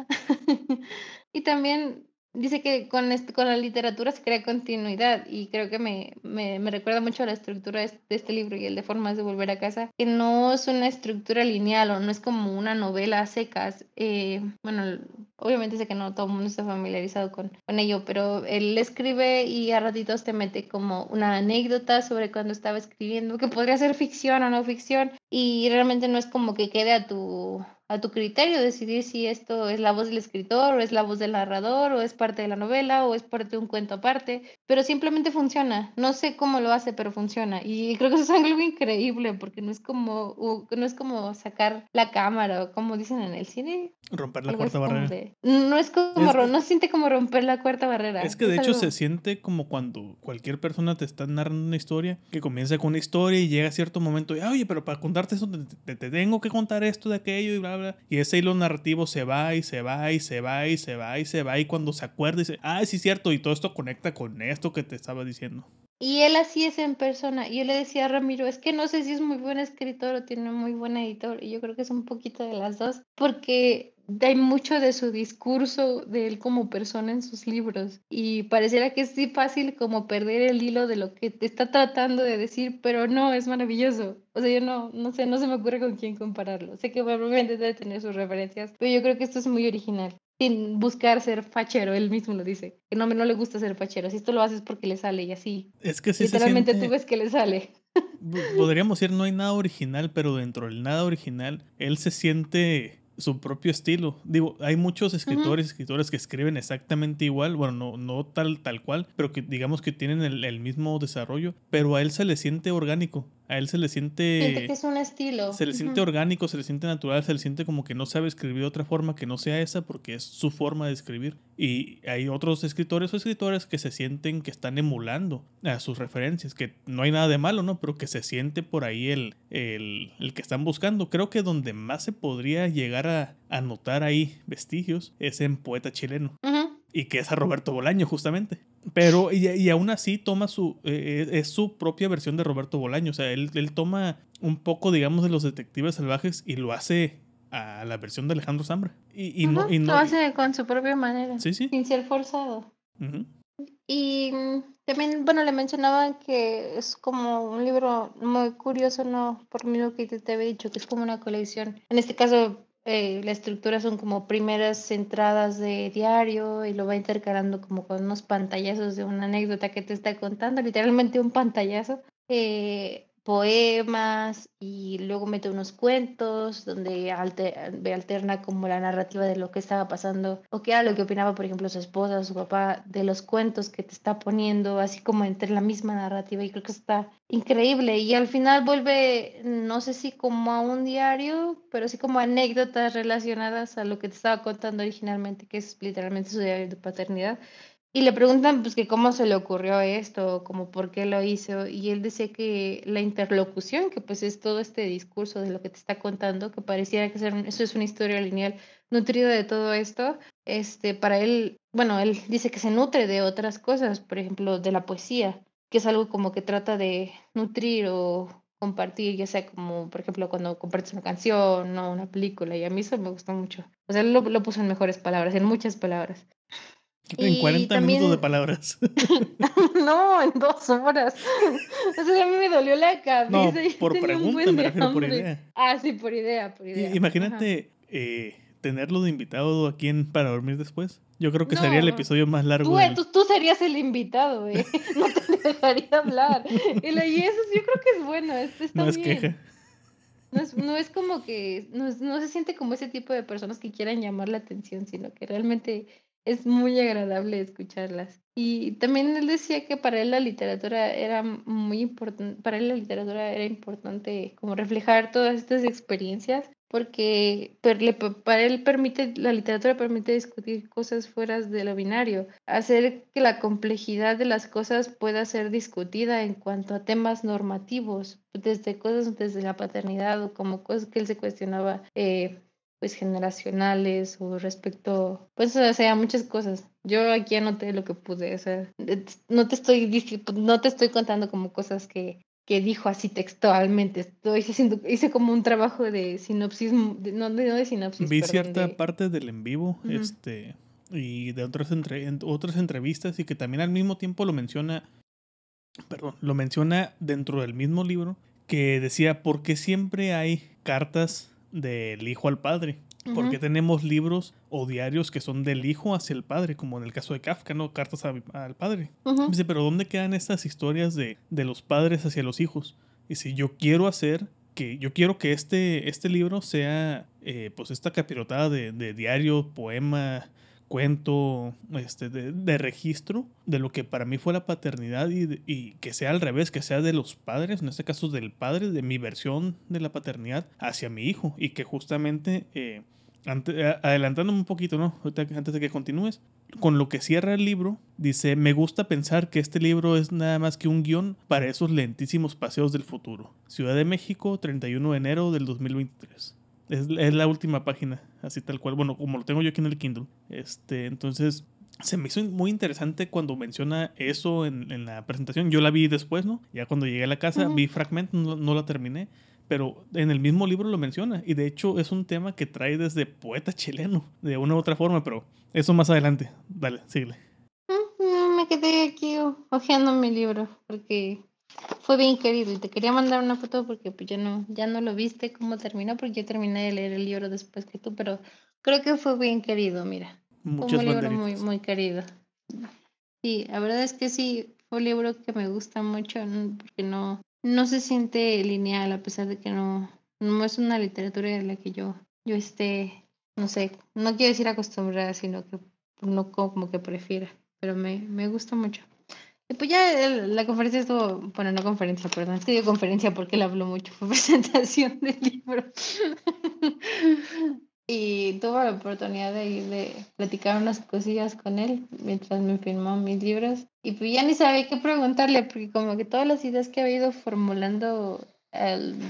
B: y también dice que con, con la literatura se crea continuidad y creo que me, me, me recuerda mucho a la estructura de este libro y el de Formas de Volver a Casa, que no es una estructura lineal o no es como una novela a secas. Eh, bueno, obviamente sé que no todo el mundo está familiarizado con, con ello, pero él escribe y a ratitos te mete como una anécdota sobre cuando estaba escribiendo, que podría ser ficción o no ficción, y realmente no es como que quede a tu a tu criterio decidir si esto es la voz del escritor o es la voz del narrador o es parte de la novela o es parte de un cuento aparte, pero simplemente funciona. No sé cómo lo hace, pero funciona y creo que eso es algo increíble porque no es como no es como sacar la cámara o como dicen en el cine,
A: romper la cuarta barrera.
B: no es como no se siente como romper la cuarta barrera.
A: Es que de hecho se siente como cuando cualquier persona te está narrando una historia que comienza con una historia y llega a cierto momento y, oye, pero para contarte eso te, te tengo que contar esto de aquello y bla y ese hilo narrativo se va y se va y se va y se va y se va y cuando se acuerda dice, ah, sí cierto, y todo esto conecta con esto que te estaba diciendo.
B: Y él así es en persona. Yo le decía a Ramiro, es que no sé si es muy buen escritor o tiene muy buen editor. Y yo creo que es un poquito de las dos, porque hay mucho de su discurso de él como persona en sus libros y pareciera que es sí fácil como perder el hilo de lo que te está tratando de decir, pero no, es maravilloso. O sea, yo no, no sé, no se me ocurre con quién compararlo. Sé que probablemente debe tener sus referencias, pero yo creo que esto es muy original. Sin buscar ser fachero, él mismo lo dice. Que no, no le gusta ser fachero. Si esto lo haces porque le sale y así.
A: Es que sí
B: Literalmente tú ves que le sale.
A: Podríamos decir, no hay nada original, pero dentro del nada original, él se siente su propio estilo. Digo, hay muchos escritores, escritores que escriben exactamente igual, bueno, no, no tal, tal cual, pero que digamos que tienen el, el mismo desarrollo, pero a él se le siente orgánico. A él se le siente...
B: Siente que es un estilo.
A: Se le siente orgánico, se le siente natural, se le siente como que no sabe escribir de otra forma que no sea esa porque es su forma de escribir. Y hay otros escritores o escritoras que se sienten que están emulando a sus referencias, que no hay nada de malo, ¿no? Pero que se siente por ahí el, el, el que están buscando. Creo que donde más se podría llegar a, a notar ahí vestigios es en Poeta Chileno y que es a Roberto Bolaño justamente. Pero, y, y aún así toma su, eh, es su propia versión de Roberto Bolaño, o sea, él, él toma un poco, digamos, de los detectives salvajes y lo hace a la versión de Alejandro Zambra. Y, y no, y no,
B: Lo hace con su propia manera,
A: Sí, sí.
B: sin ser forzado. Y mm, también, bueno, le mencionaban que es como un libro muy curioso, ¿no? Por lo mismo que te había dicho, que es como una colección. En este caso, eh, la estructura son como primeras entradas de diario y lo va intercalando como con unos pantallazos de una anécdota que te está contando, literalmente un pantallazo. Eh, poemas y luego mete unos cuentos donde alte- ve- alterna como la narrativa de lo que estaba pasando o que era lo que opinaba, por ejemplo, su esposa o su papá de los cuentos que te está poniendo, así como entre la misma narrativa y creo que está increíble y al final vuelve, no sé si como a un diario, pero sí como anécdotas relacionadas a lo que te estaba contando originalmente, que es literalmente su diario de paternidad. Y le preguntan pues que cómo se le ocurrió esto, como por qué lo hizo, y él decía que la interlocución, que pues es todo este discurso de lo que te está contando, que pareciera que eso es una historia lineal nutrida de todo esto, este, para él, bueno, él dice que se nutre de otras cosas, por ejemplo, de la poesía, que es algo como que trata de nutrir o compartir, ya sea como, por ejemplo, cuando compartes una canción o una película, y a mí eso me gustó mucho. O sea, él lo, lo puso en mejores palabras, en muchas palabras.
A: En
B: Y
A: 40 minutos de palabras.
B: No, en dos horas. O sea, a mí me dolió la cabeza.
A: No, por pregunta, me refiero por idea.
B: Ah, sí, por idea, por idea.
A: Imagínate eh, tenerlo de invitado aquí en Para Dormir Después. Yo creo que sería el episodio más largo.
B: Tú,
A: del-
B: tú, tú serías el invitado, eh. No te dejaría hablar. Y, eso yo creo que es bueno. Esto está
A: No es
B: bien.
A: queja.
B: No es, no es como que, no, es- no se siente como ese tipo de personas que quieran llamar la atención, sino que realmente es muy agradable escucharlas. Y también él decía que para él la literatura era muy importante, para él la literatura era importante como reflejar todas estas experiencias, porque para él permite, la literatura permite discutir cosas fuera de lo binario, hacer que la complejidad de las cosas pueda ser discutida en cuanto a temas normativos, desde cosas desde la paternidad o como cosas que él se cuestionaba. eh, pues generacionales o respecto, pues o sea, muchas cosas. Yo aquí anoté lo que pude, o sea, no te estoy no te estoy contando como cosas que, que dijo así textualmente, estoy haciendo, hice como un trabajo de sinopsis, de- no, de, no de sinopsis,
A: Vi
B: perdón,
A: cierta
B: de-
A: parte del en vivo este, y de otras, entre, en- otras entrevistas y que también al mismo tiempo lo menciona, perdón, lo menciona dentro del mismo libro, que decía, ¿por qué siempre hay cartas del hijo al padre? ¿Por qué
B: Ujú.
A: tenemos libros o diarios que son del hijo hacia el padre, como en el caso de Kafka, ¿no? Cartas a- al padre. Dice, pero ¿dónde quedan estas historias de, de los padres hacia los hijos? Dice, yo quiero hacer que, yo quiero que este, este libro sea, eh, pues esta capirotada de, de diario, poema, cuento, este, de, registro de lo que para mí fue la paternidad y, que sea al revés, que sea de los padres, en este caso del padre, de mi versión de la paternidad hacia mi hijo y que justamente... eh, adelantándome un poquito, ¿no? Antes de que continúes, con lo que cierra el libro, dice, me gusta pensar que este libro es nada más que un guion para esos lentísimos paseos del futuro. Ciudad de México, 31 de enero del 2023. Es, es la última página, así tal cual. Bueno, como lo tengo yo aquí en el Kindle. Este, entonces, se me hizo muy interesante cuando menciona eso en, en la presentación. Yo la vi después, ¿no? Ya cuando llegué a la casa, vi fragmentos, no, no la terminé. Pero en el mismo libro lo menciona. Y de hecho es un tema que trae desde poeta chileno, de una u otra forma. Pero eso más adelante. Dale, síguele.
B: Me quedé aquí hojeando mi libro porque fue bien querido y te quería mandar una foto porque pues ya no, ya no lo viste cómo terminó porque yo terminé de leer el libro después que tú, pero creo que fue bien querido, mira. Fue un libro muy, muy querido. Sí, la verdad es que sí, fue un libro que me gusta mucho porque no, no se siente lineal a pesar de que no, no es una literatura de la que yo, yo esté, no sé, no quiero decir acostumbrada, sino que no como que prefiera, pero me, me gusta mucho. Pues ya la conferencia estuvo, bueno, no conferencia, perdón, es que digo conferencia porque él habló mucho, fue presentación del libro. y tuve la oportunidad de ir de platicar unas cosillas con él mientras me firmó mis libros. Y pues ya ni sabía qué preguntarle, porque como que todas las ideas que había ido formulando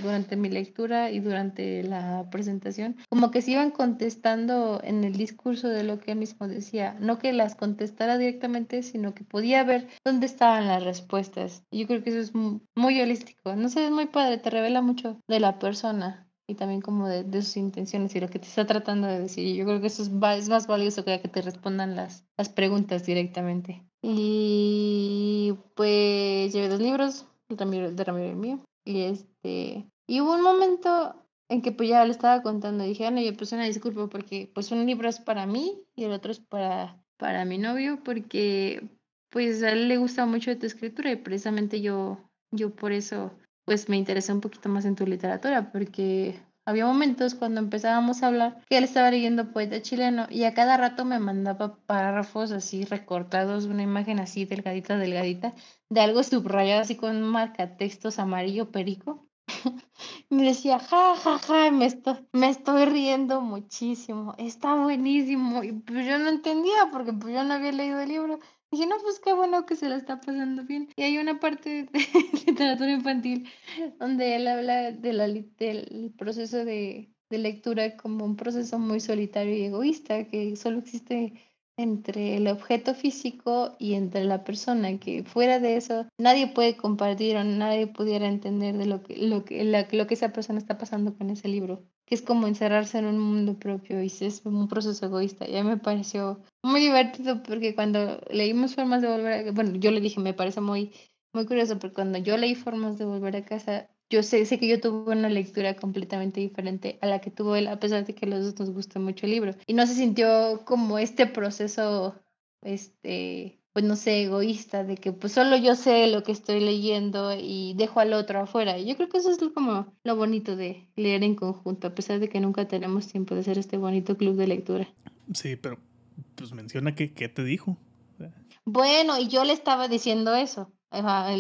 B: durante mi lectura y durante la presentación, como que se iban contestando en el discurso de lo que él mismo decía, no que las contestara directamente, sino que podía ver dónde estaban las respuestas. Yo creo que eso es muy holístico, no sé, es muy padre, te revela mucho de la persona y también como de, sus intenciones y lo que te está tratando de decir. Yo creo que eso es, más valioso que que te respondan las, las preguntas directamente. Y pues llevé dos libros, de Ramiro, de Ramiro el mío. Y este, y hubo un momento en que pues ya le estaba contando, dije, Ana, yo pues una disculpa porque pues un libro es para mí y el otro es para, para mi novio porque pues a él le gusta mucho tu escritura y precisamente yo, yo por eso pues me interesé un poquito más en tu literatura porque había momentos cuando empezábamos a hablar que él estaba leyendo poeta chileno y a cada rato me mandaba párrafos así recortados, una imagen así delgadita, delgadita, de algo subrayado así con marca textos amarillo perico. me decía, ja, ja, ja, me estoy, me estoy riendo muchísimo, está buenísimo. Y pues yo no entendía porque pues yo no había leído el libro. Dije, no, pues qué bueno que se lo está pasando bien. Y hay una parte de literatura infantil donde él habla de la, del proceso de, lectura como un proceso muy solitario y egoísta, que solo existe entre el objeto físico y entre la persona, que fuera de eso nadie puede compartir o nadie pudiera entender de lo que, lo que, lo que esa persona está pasando con ese libro, que es como encerrarse en un mundo propio y es un proceso egoísta. Ya me pareció muy divertido porque cuando leímos Formas de Volver a... Bueno, yo le dije, me parece muy, muy curioso, porque cuando yo leí Formas de Volver a casa, yo sé, sé que yo tuve una lectura completamente diferente a la que tuvo él, a pesar de que los dos nos gustó mucho el libro. Y no se sintió como este proceso, este, pues no sé, egoísta, de que pues solo yo sé lo que estoy leyendo y dejo al otro afuera. Y yo creo que eso es como lo bonito de leer en conjunto, a pesar de que nunca tenemos tiempo de hacer este bonito club de lectura.
A: Sí, pero pues menciona que qué te dijo.
B: Bueno, y yo le estaba diciendo eso.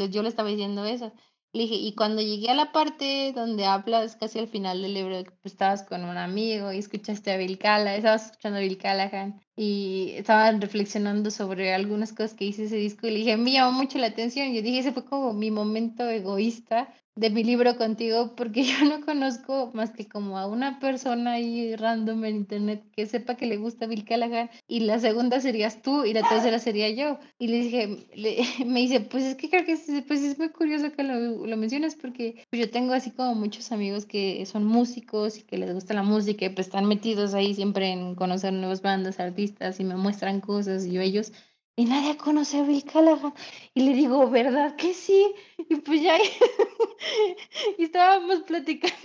B: yo le estaba diciendo eso. Le dije, y cuando llegué a la parte donde hablas casi al final del libro, pues, estabas con un amigo y escuchaste a Bill Callahan, estabas escuchando a Bill Callahan y estaban reflexionando sobre algunas cosas que hice ese disco y le dije, me llamó mucho la atención. Yo dije, ese fue como mi momento egoísta de mi libro contigo porque yo no conozco más que como a una persona ahí random en internet que sepa que le gusta Bill Callahan y la segunda serías tú y la tercera sería yo. Y le dije, me dice, pues es que creo que es, pues es muy curioso que lo, lo menciones porque yo tengo así como muchos amigos que son músicos y que les gusta la música y pues están metidos ahí siempre en conocer nuevas bandas, artistas y me muestran cosas y yo ellos y nadie conoce a Bill Callahan. Y le digo, ¿verdad que sí? Y pues ya, y estábamos platicando.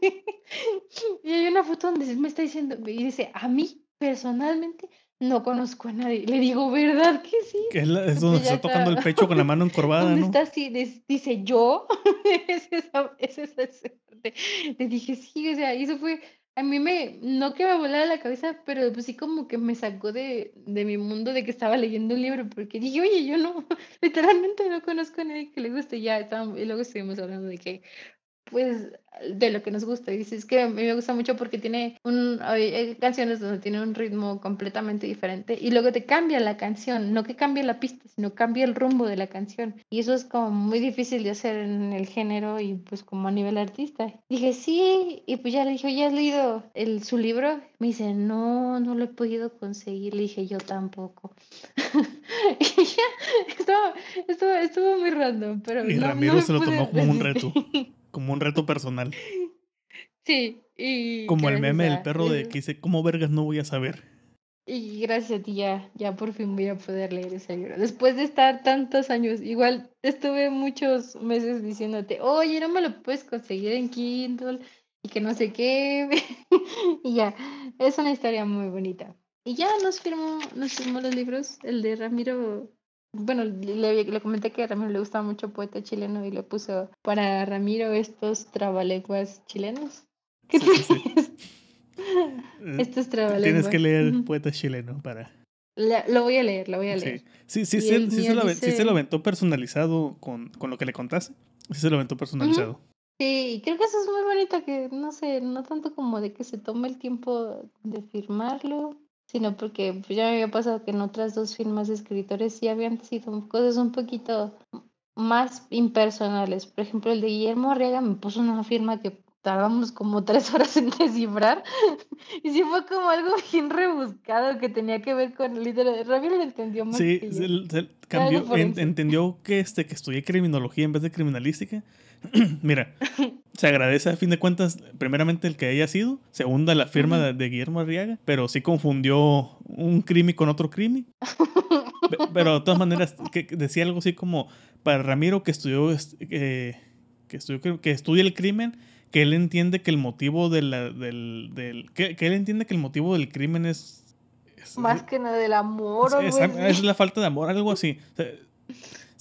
B: y hay una foto donde me está diciendo, y dice, a mí personalmente no conozco a nadie. Le digo, ¿verdad que sí?
A: Que es, es donde se está tocando el pecho con la mano encorvada, ¿no?
B: está así, dice, ¿yo? es esa, es esa Le dije, sí, o sea, y eso fue a mí me, no que me volara la cabeza, pero pues sí como que me sacó de, de mi mundo de que estaba leyendo un libro, porque dije, oye, yo no, literalmente no conozco a nadie que le guste, ya, y luego estuvimos hablando de que, pues, de lo que nos gusta. Y dices que a mí me gusta mucho porque tiene un, hay canciones donde tiene un ritmo completamente diferente y luego te cambia la canción, no que cambie la pista, sino cambia el rumbo de la canción. Y eso es como muy difícil de hacer en el género y pues como a nivel artista. Dije, sí, y pues ya le dije, ¿ya has leído el, su libro? Me dice, no, no lo he podido conseguir. Le dije, yo tampoco. y ya, estuvo, estuvo, estuvo, muy random, pero...
A: Y Ramiro se lo tomó como un reto. como un reto personal.
B: Sí, y...
A: Como el meme del perro de que dice, ¿cómo vergas no voy a saber?
B: Y gracias a ti ya, ya por fin voy a poder leer ese libro. Después de estar tantos años, igual estuve muchos meses diciéndote, oye, no me lo puedes conseguir en Kindle y que no sé qué. y ya, es una historia muy bonita. Y ya nos firmó, nos firmó los libros, el de Ramiro bueno, le, le, comenté que a Ramiro le gustaba mucho poeta chileno y le puso para Ramiro estos trabalenguas chilenos. ¿Qué sí, estos trabalenguas.
A: Tienes que leer poeta chileno para...
B: lo voy a leer, lo voy a leer.
A: Sí, sí, sí, sí, se, lo, se, lo, aventó personalizado con, con, lo que le contaste. Sí se lo aventó personalizado.
B: Sí, creo que eso es muy bonito, que no sé, no tanto como de que se tome el tiempo de firmarlo, sino porque pues, ya me había pasado que en otras dos firmas de escritores sí habían sido cosas un poquito más impersonales. Por ejemplo, el de Guillermo Arriaga me puso una firma que tardamos como tres horas en descifrar. y sí fue como algo bien rebuscado que tenía que ver con literal. Ramiro lo entendió más.
A: Sí,
B: que
A: se- se cambió, en- entendió que, este, que estudié criminología en vez de criminalística. Mira, se agradece a fin de cuentas, primeramente el que haya sido, segunda la firma de, de Guillermo Arriaga, pero sí confundió un crimen con otro crimen. Pe- Pero de todas maneras, que que decía algo así como para Ramiro que estudió, es- eh, que, estudió que, estudia el crimen, que él entiende que el motivo de la- del, del que, que él entiende que el motivo del crimen es, es-
B: Más que nada del amor, o
A: es, es
B: así.
A: la falta de amor, algo así. O sea,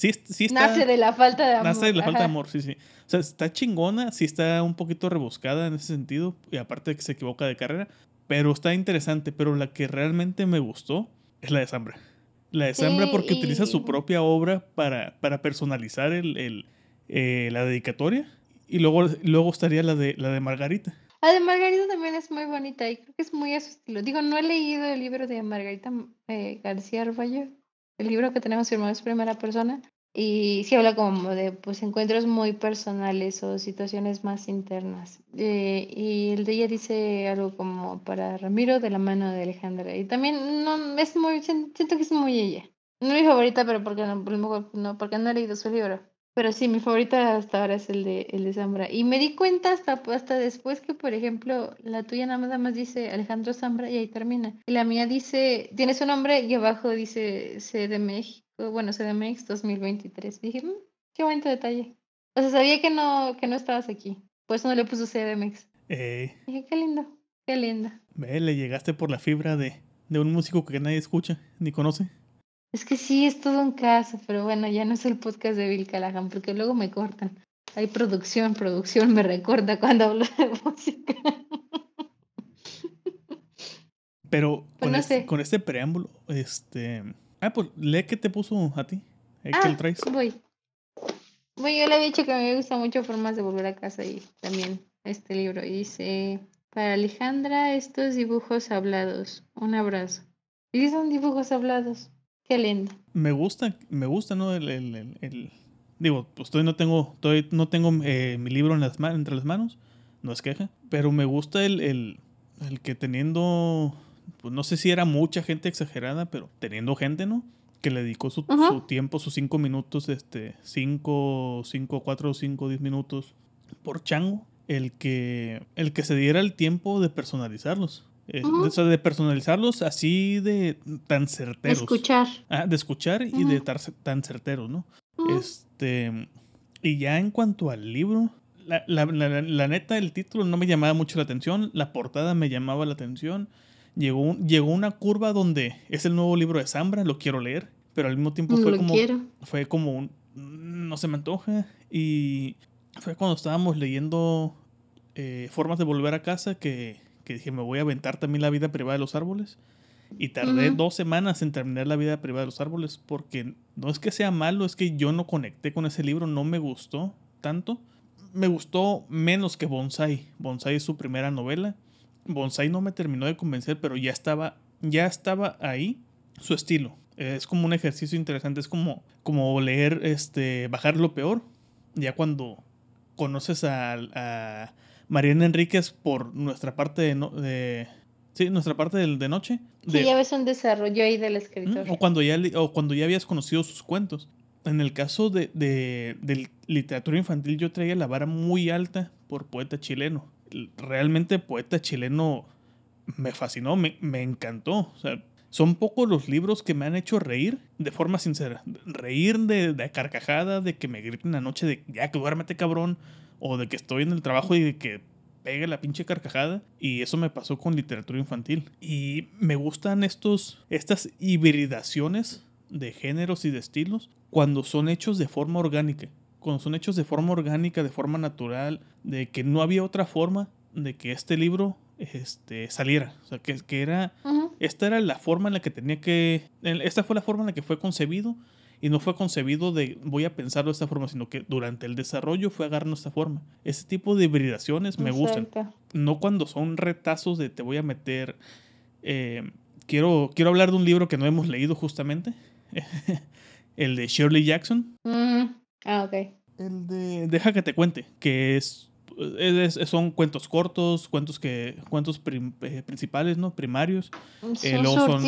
A: sí, sí está,
B: Nace de la falta de amor.
A: nace de la falta de
B: ajá.
A: amor, sí, sí. O sea, está chingona, sí está un poquito rebuscada en ese sentido, y aparte de que se equivoca de carrera, pero está interesante. Pero la que realmente me gustó es la de Zambra. La de Zambra
B: Sí,
A: porque utiliza su
B: y-
A: propia obra para, para personalizar el, el, eh, la dedicatoria. Y luego, luego estaría la de, la de Margarita.
B: La de Margarita también es muy bonita y creo que es muy a su estilo. Digo, no he leído el libro de Margarita eh, García Arballo, el libro que tenemos firmado es primera persona, y sí habla como de pues encuentros muy personales o situaciones más internas. Eh, y el de ella dice algo como para Ramiro de la mano de Alejandra. Y también no es muy, sien- siento que es muy ella. No es mi favorita, pero porque no, mejor no, porque no he leído su libro. Pero sí, mi favorita hasta ahora es el de, el de Zambra. Y me di cuenta hasta, hasta después que, por ejemplo, la tuya nada más dice Alejandro Zambra y ahí termina. Y la mía dice, tiene su nombre y abajo dice C de México, bueno, CDMX 2023. Dije, "Mm, qué bonito detalle. O sea, sabía que no, que no estabas aquí. Por eso no le puso CDMX.
A: Eh,
B: Dije, qué lindo, qué linda.
A: ve, le llegaste por la fibra de, de un músico que nadie escucha ni conoce.
B: Es que sí, es todo un caso, pero bueno, ya no es el podcast de Bill Callahan, porque luego me cortan. Hay producción, producción me recorta cuando hablo de música.
A: Pero
B: Pues
A: con,
B: no
A: este, con este preámbulo, este... Ah, pues lee qué te puso a ti. Eh, ¿Qué
B: Ah,
A: traes?
B: voy. Bueno, yo le había dicho que me gusta mucho Formas de Volver a Casa y también este libro. Y dice, para Alejandra, estos dibujos hablados. Un abrazo. Y son dibujos hablados. Qué lindo.
A: Me gusta, me gusta, ¿no? El, el- el- el- Digo, pues todavía no tengo, todavía no tengo eh, mi libro en las ma- entre las manos, no es queja, pero me gusta el, el, el que teniendo, pues no sé si era mucha gente exagerada, pero teniendo gente, ¿no? Que le dedicó su, su tiempo, sus cinco minutos, este, cinco, cinco, cuatro, cinco, diez minutos por chango, el que, el que se diera el tiempo de personalizarlos. Eh, de, de personalizarlos así de tan certeros.
B: Escuchar.
A: Ah, de escuchar y de estar tan certeros, ¿no? Este. Y ya en cuanto al libro, la, la- la- la neta, el título no me llamaba mucho la atención, la portada me llamaba la atención. Llegó, llegó una curva donde es el nuevo libro de Zambra, lo quiero leer, pero al mismo tiempo fue
B: lo
A: como,
B: quiero.
A: fue como un. No se me antoja. Y fue cuando estábamos leyendo eh, Formas de Volver a Casa que, que dije, me voy a aventar también la vida privada de los árboles. Y tardé dos semanas en terminar la vida privada de los árboles porque no es que sea malo, es que yo no conecté con ese libro, no me gustó tanto. Me gustó menos que Bonsai. Bonsai es su primera novela. Bonsai no me terminó de convencer, pero ya estaba, ya estaba ahí su estilo. Es como un ejercicio interesante, es como, como leer, este, bajar lo peor. Ya cuando conoces a, a Mariana Enríquez por nuestra parte de, no- de- sí, nuestra parte del- de, noche.
B: Sí,
A: de-
B: ya ves un desarrollo ahí del escritor.
A: o cuando ya o cuando ya habías conocido sus cuentos. En el caso de, de, de literatura infantil, yo traía la vara muy alta por poeta chileno. Realmente poeta chileno me fascinó, me, me encantó. O sea, son pocos los libros que me han hecho reír de forma sincera. Reír de, de carcajada, de que me griten la noche de ya que duérmete cabrón, o de que estoy en el trabajo y de que pegue la pinche carcajada. Y eso me pasó con literatura infantil. Y me gustan estos, estas hibridaciones de géneros y de estilos cuando son hechos de forma orgánica. Cuando son hechos de forma orgánica, de forma natural, de que no había otra forma de que este libro este, saliera. O sea, que, que era esta era la forma en la que tenía que. Esta fue la forma en la que fue concebido. Y no fue concebido de voy a pensarlo de esta forma, sino que durante el desarrollo fue agarrando esta forma. Ese tipo de hibridaciones me gustan. No cuando son retazos de te voy a meter. eh, quiero, quiero hablar de un libro que no hemos leído justamente. el de Shirley Jackson.
B: Mm, Ah, ok.
A: El de Deja que te cuente, que es, es- es- son cuentos cortos, cuentos que cuentos prim- eh, principales, ¿no? Primarios.
B: Es
A: Eh, son-.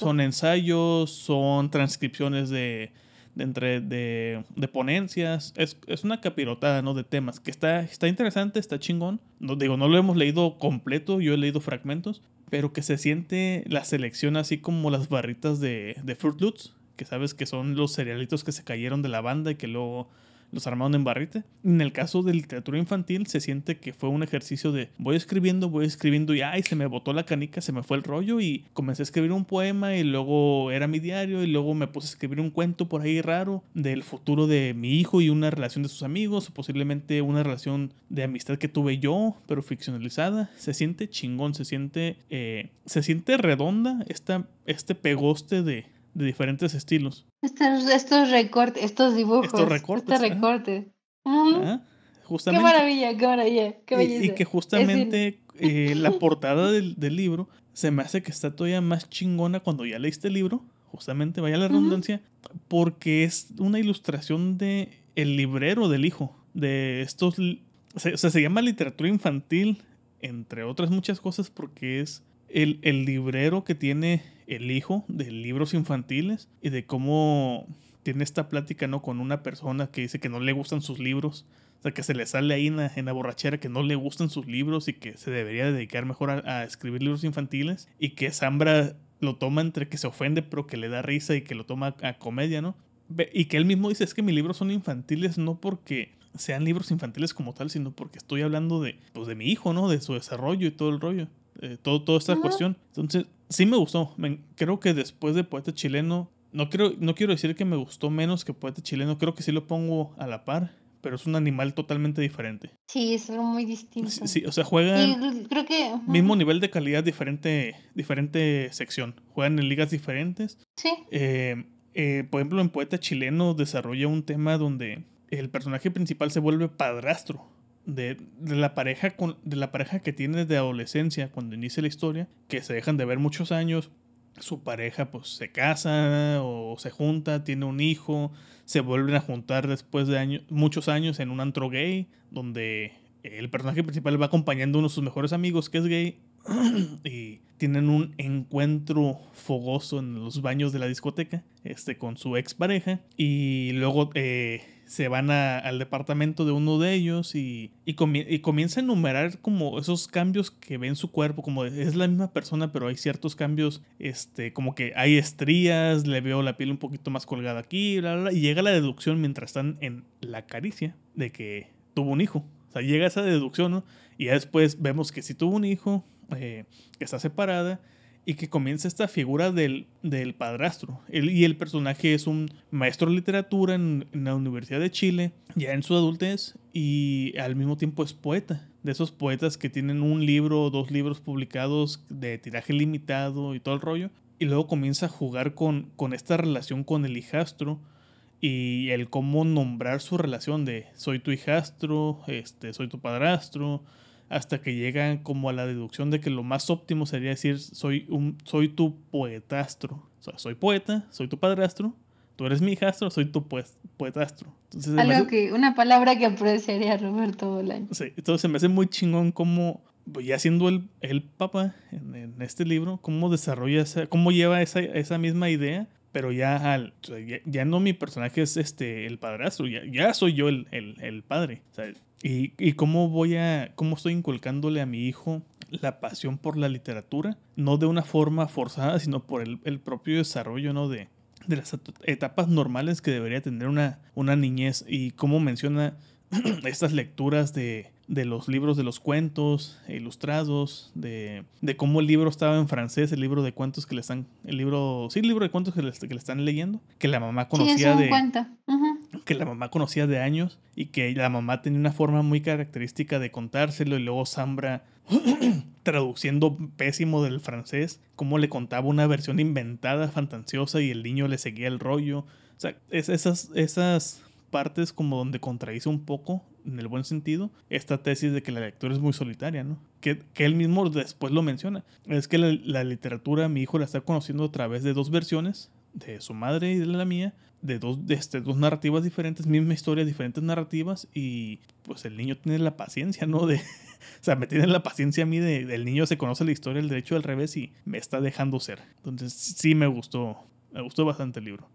A: Son ensayos, son transcripciones de, de, entre, de, de ponencias. Es, es una capirotada, ¿no? De temas que está, está interesante, está chingón. No, digo, no lo hemos leído completo, yo he leído fragmentos, pero que se siente la selección así como las barritas de, de Fruit Loops, que sabes que son los cerealitos que se cayeron de la banda y que luego los armaron en barrita. En el caso de literatura infantil se siente que fue un ejercicio de voy escribiendo, voy escribiendo y ay, se me botó la canica, se me fue el rollo y comencé a escribir un poema y luego era mi diario y luego me puse a escribir un cuento por ahí raro del futuro de mi hijo y una relación de sus amigos o posiblemente una relación de amistad que tuve yo, pero ficcionalizada. Se siente chingón, se siente, eh, se siente redonda esta, este pegoste de, de diferentes estilos.
B: Estos, estos recortes, estos dibujos.
A: Estos recortes,
B: Este
A: ajá.
B: recorte. Ujú.
A: ¿ah?
B: Qué
A: Justamente.
B: maravilla, qué maravilla, qué
A: Y-
B: belleza.
A: Y, que justamente eh, la portada del, del libro se me hace que está todavía más chingona cuando ya leíste el libro, justamente, vaya la redundancia, porque es una ilustración de el librero del hijo, de estos... li- O sea, o sea, se llama literatura infantil, entre otras muchas cosas, porque es el, el librero que tiene el hijo de libros infantiles y de cómo tiene esta plática, ¿no? Con una persona que dice que no le gustan sus libros. O sea, que se le sale ahí en la, en la borrachera que no le gustan sus libros y que se debería dedicar mejor a, a escribir libros infantiles. Y que Zambra lo toma entre que se ofende, pero que le da risa y que lo toma a comedia, ¿no? Y que él mismo dice, es que mis libros son infantiles no porque sean libros infantiles como tal, sino porque estoy hablando de, pues, de mi hijo, ¿no? De su desarrollo y todo el rollo. eh, todo, toda esta cuestión. Entonces, sí me gustó. Me- creo que después de Poeta Chileno, no quiero, no quiero decir que me gustó menos que Poeta Chileno, creo que sí lo pongo a la par, pero es un animal totalmente diferente.
B: Sí, es algo muy distinto.
A: Sí, sí, o sea, juegan
B: creo que.
A: mismo nivel de calidad, diferente, diferente sección. Juegan en ligas diferentes.
B: Sí.
A: Eh, eh, por ejemplo, en Poeta Chileno desarrolla un tema donde el personaje principal se vuelve padrastro de, la pareja con, de la pareja que tiene de adolescencia cuando inicia la historia, que se dejan de ver muchos años. Su pareja pues se casa o se junta, tiene un hijo, se vuelven a juntar después de años, muchos años en un antro gay, donde el personaje principal va acompañando a uno de sus mejores amigos que es gay y tienen un encuentro fogoso en los baños de la discoteca este, con su expareja y luego eh, se van al departamento de uno de ellos y, y, y comienza a enumerar como esos cambios que ve en su cuerpo, como es la misma persona pero hay ciertos cambios, este, como que hay estrías, le veo la piel un poquito más colgada aquí, bla, bla, bla, y llega la deducción mientras están en la caricia de que tuvo un hijo. O sea, llega esa deducción, ¿no? Y ya después vemos que sí tuvo un hijo, eh, que está separada y que comienza esta figura del, del padrastro. Él, y el personaje es un maestro de literatura en, la Universidad de Chile, ya en su adultez, y al mismo tiempo es poeta. De esos poetas que tienen un libro o dos libros publicados de tiraje limitado y todo el rollo. Y luego comienza a jugar con, con esta relación con el hijastro y el cómo nombrar su relación de soy tu hijastro, este, soy tu padrastro, hasta que llegan como a la deducción de que lo más óptimo sería decir soy un soy tu poetastro. O sea, soy poeta, soy tu padrastro, tú eres mi hijastro, soy tu pues- poetastro. Entonces,
B: Algo
A: hace-
B: que, una palabra que apreciaría Roberto Bolaño.
A: Sí, entonces se me hace muy chingón cómo, pues, ya siendo el, el papa en, en este libro, cómo desarrolla esa, cómo lleva esa, esa misma idea, pero ya al, o sea, ya, ya no mi personaje es este el padrastro, ya, ya soy yo el, el, el padre. O sea, y, cómo voy a, cómo estoy inculcándole a mi hijo la pasión por la literatura, no de una forma forzada, sino por el, el propio desarrollo, ¿no? De, de las et- etapas normales que debería tener una, una niñez y cómo menciona estas lecturas de, de los libros de los cuentos ilustrados, de, de cómo el libro estaba en francés, el libro de cuentos que le están, el libro, sí, el libro de cuentos que le, que le están leyendo, que la mamá conocía de, que la mamá conocía de años y que la mamá tenía una forma muy característica de contárselo y luego Zambra traduciendo pésimo del francés, cómo le contaba una versión inventada, fantasiosa y el niño le seguía el rollo. O sea, es esas, esas partes como donde contradice un poco, en el buen sentido, esta tesis de que la lectura es muy solitaria, ¿no? Que, que él mismo después lo menciona. Es que la, la literatura mi hijo la está conociendo a través de dos versiones de su madre y de la mía, de dos, de este, dos narrativas diferentes, misma historia, diferentes narrativas, y pues el niño tiene la paciencia, ¿no? De, o sea, me tiene la paciencia a mí de, del niño se conoce la historia, el derecho al revés y me está dejando ser. Entonces sí me gustó, me gustó bastante el libro.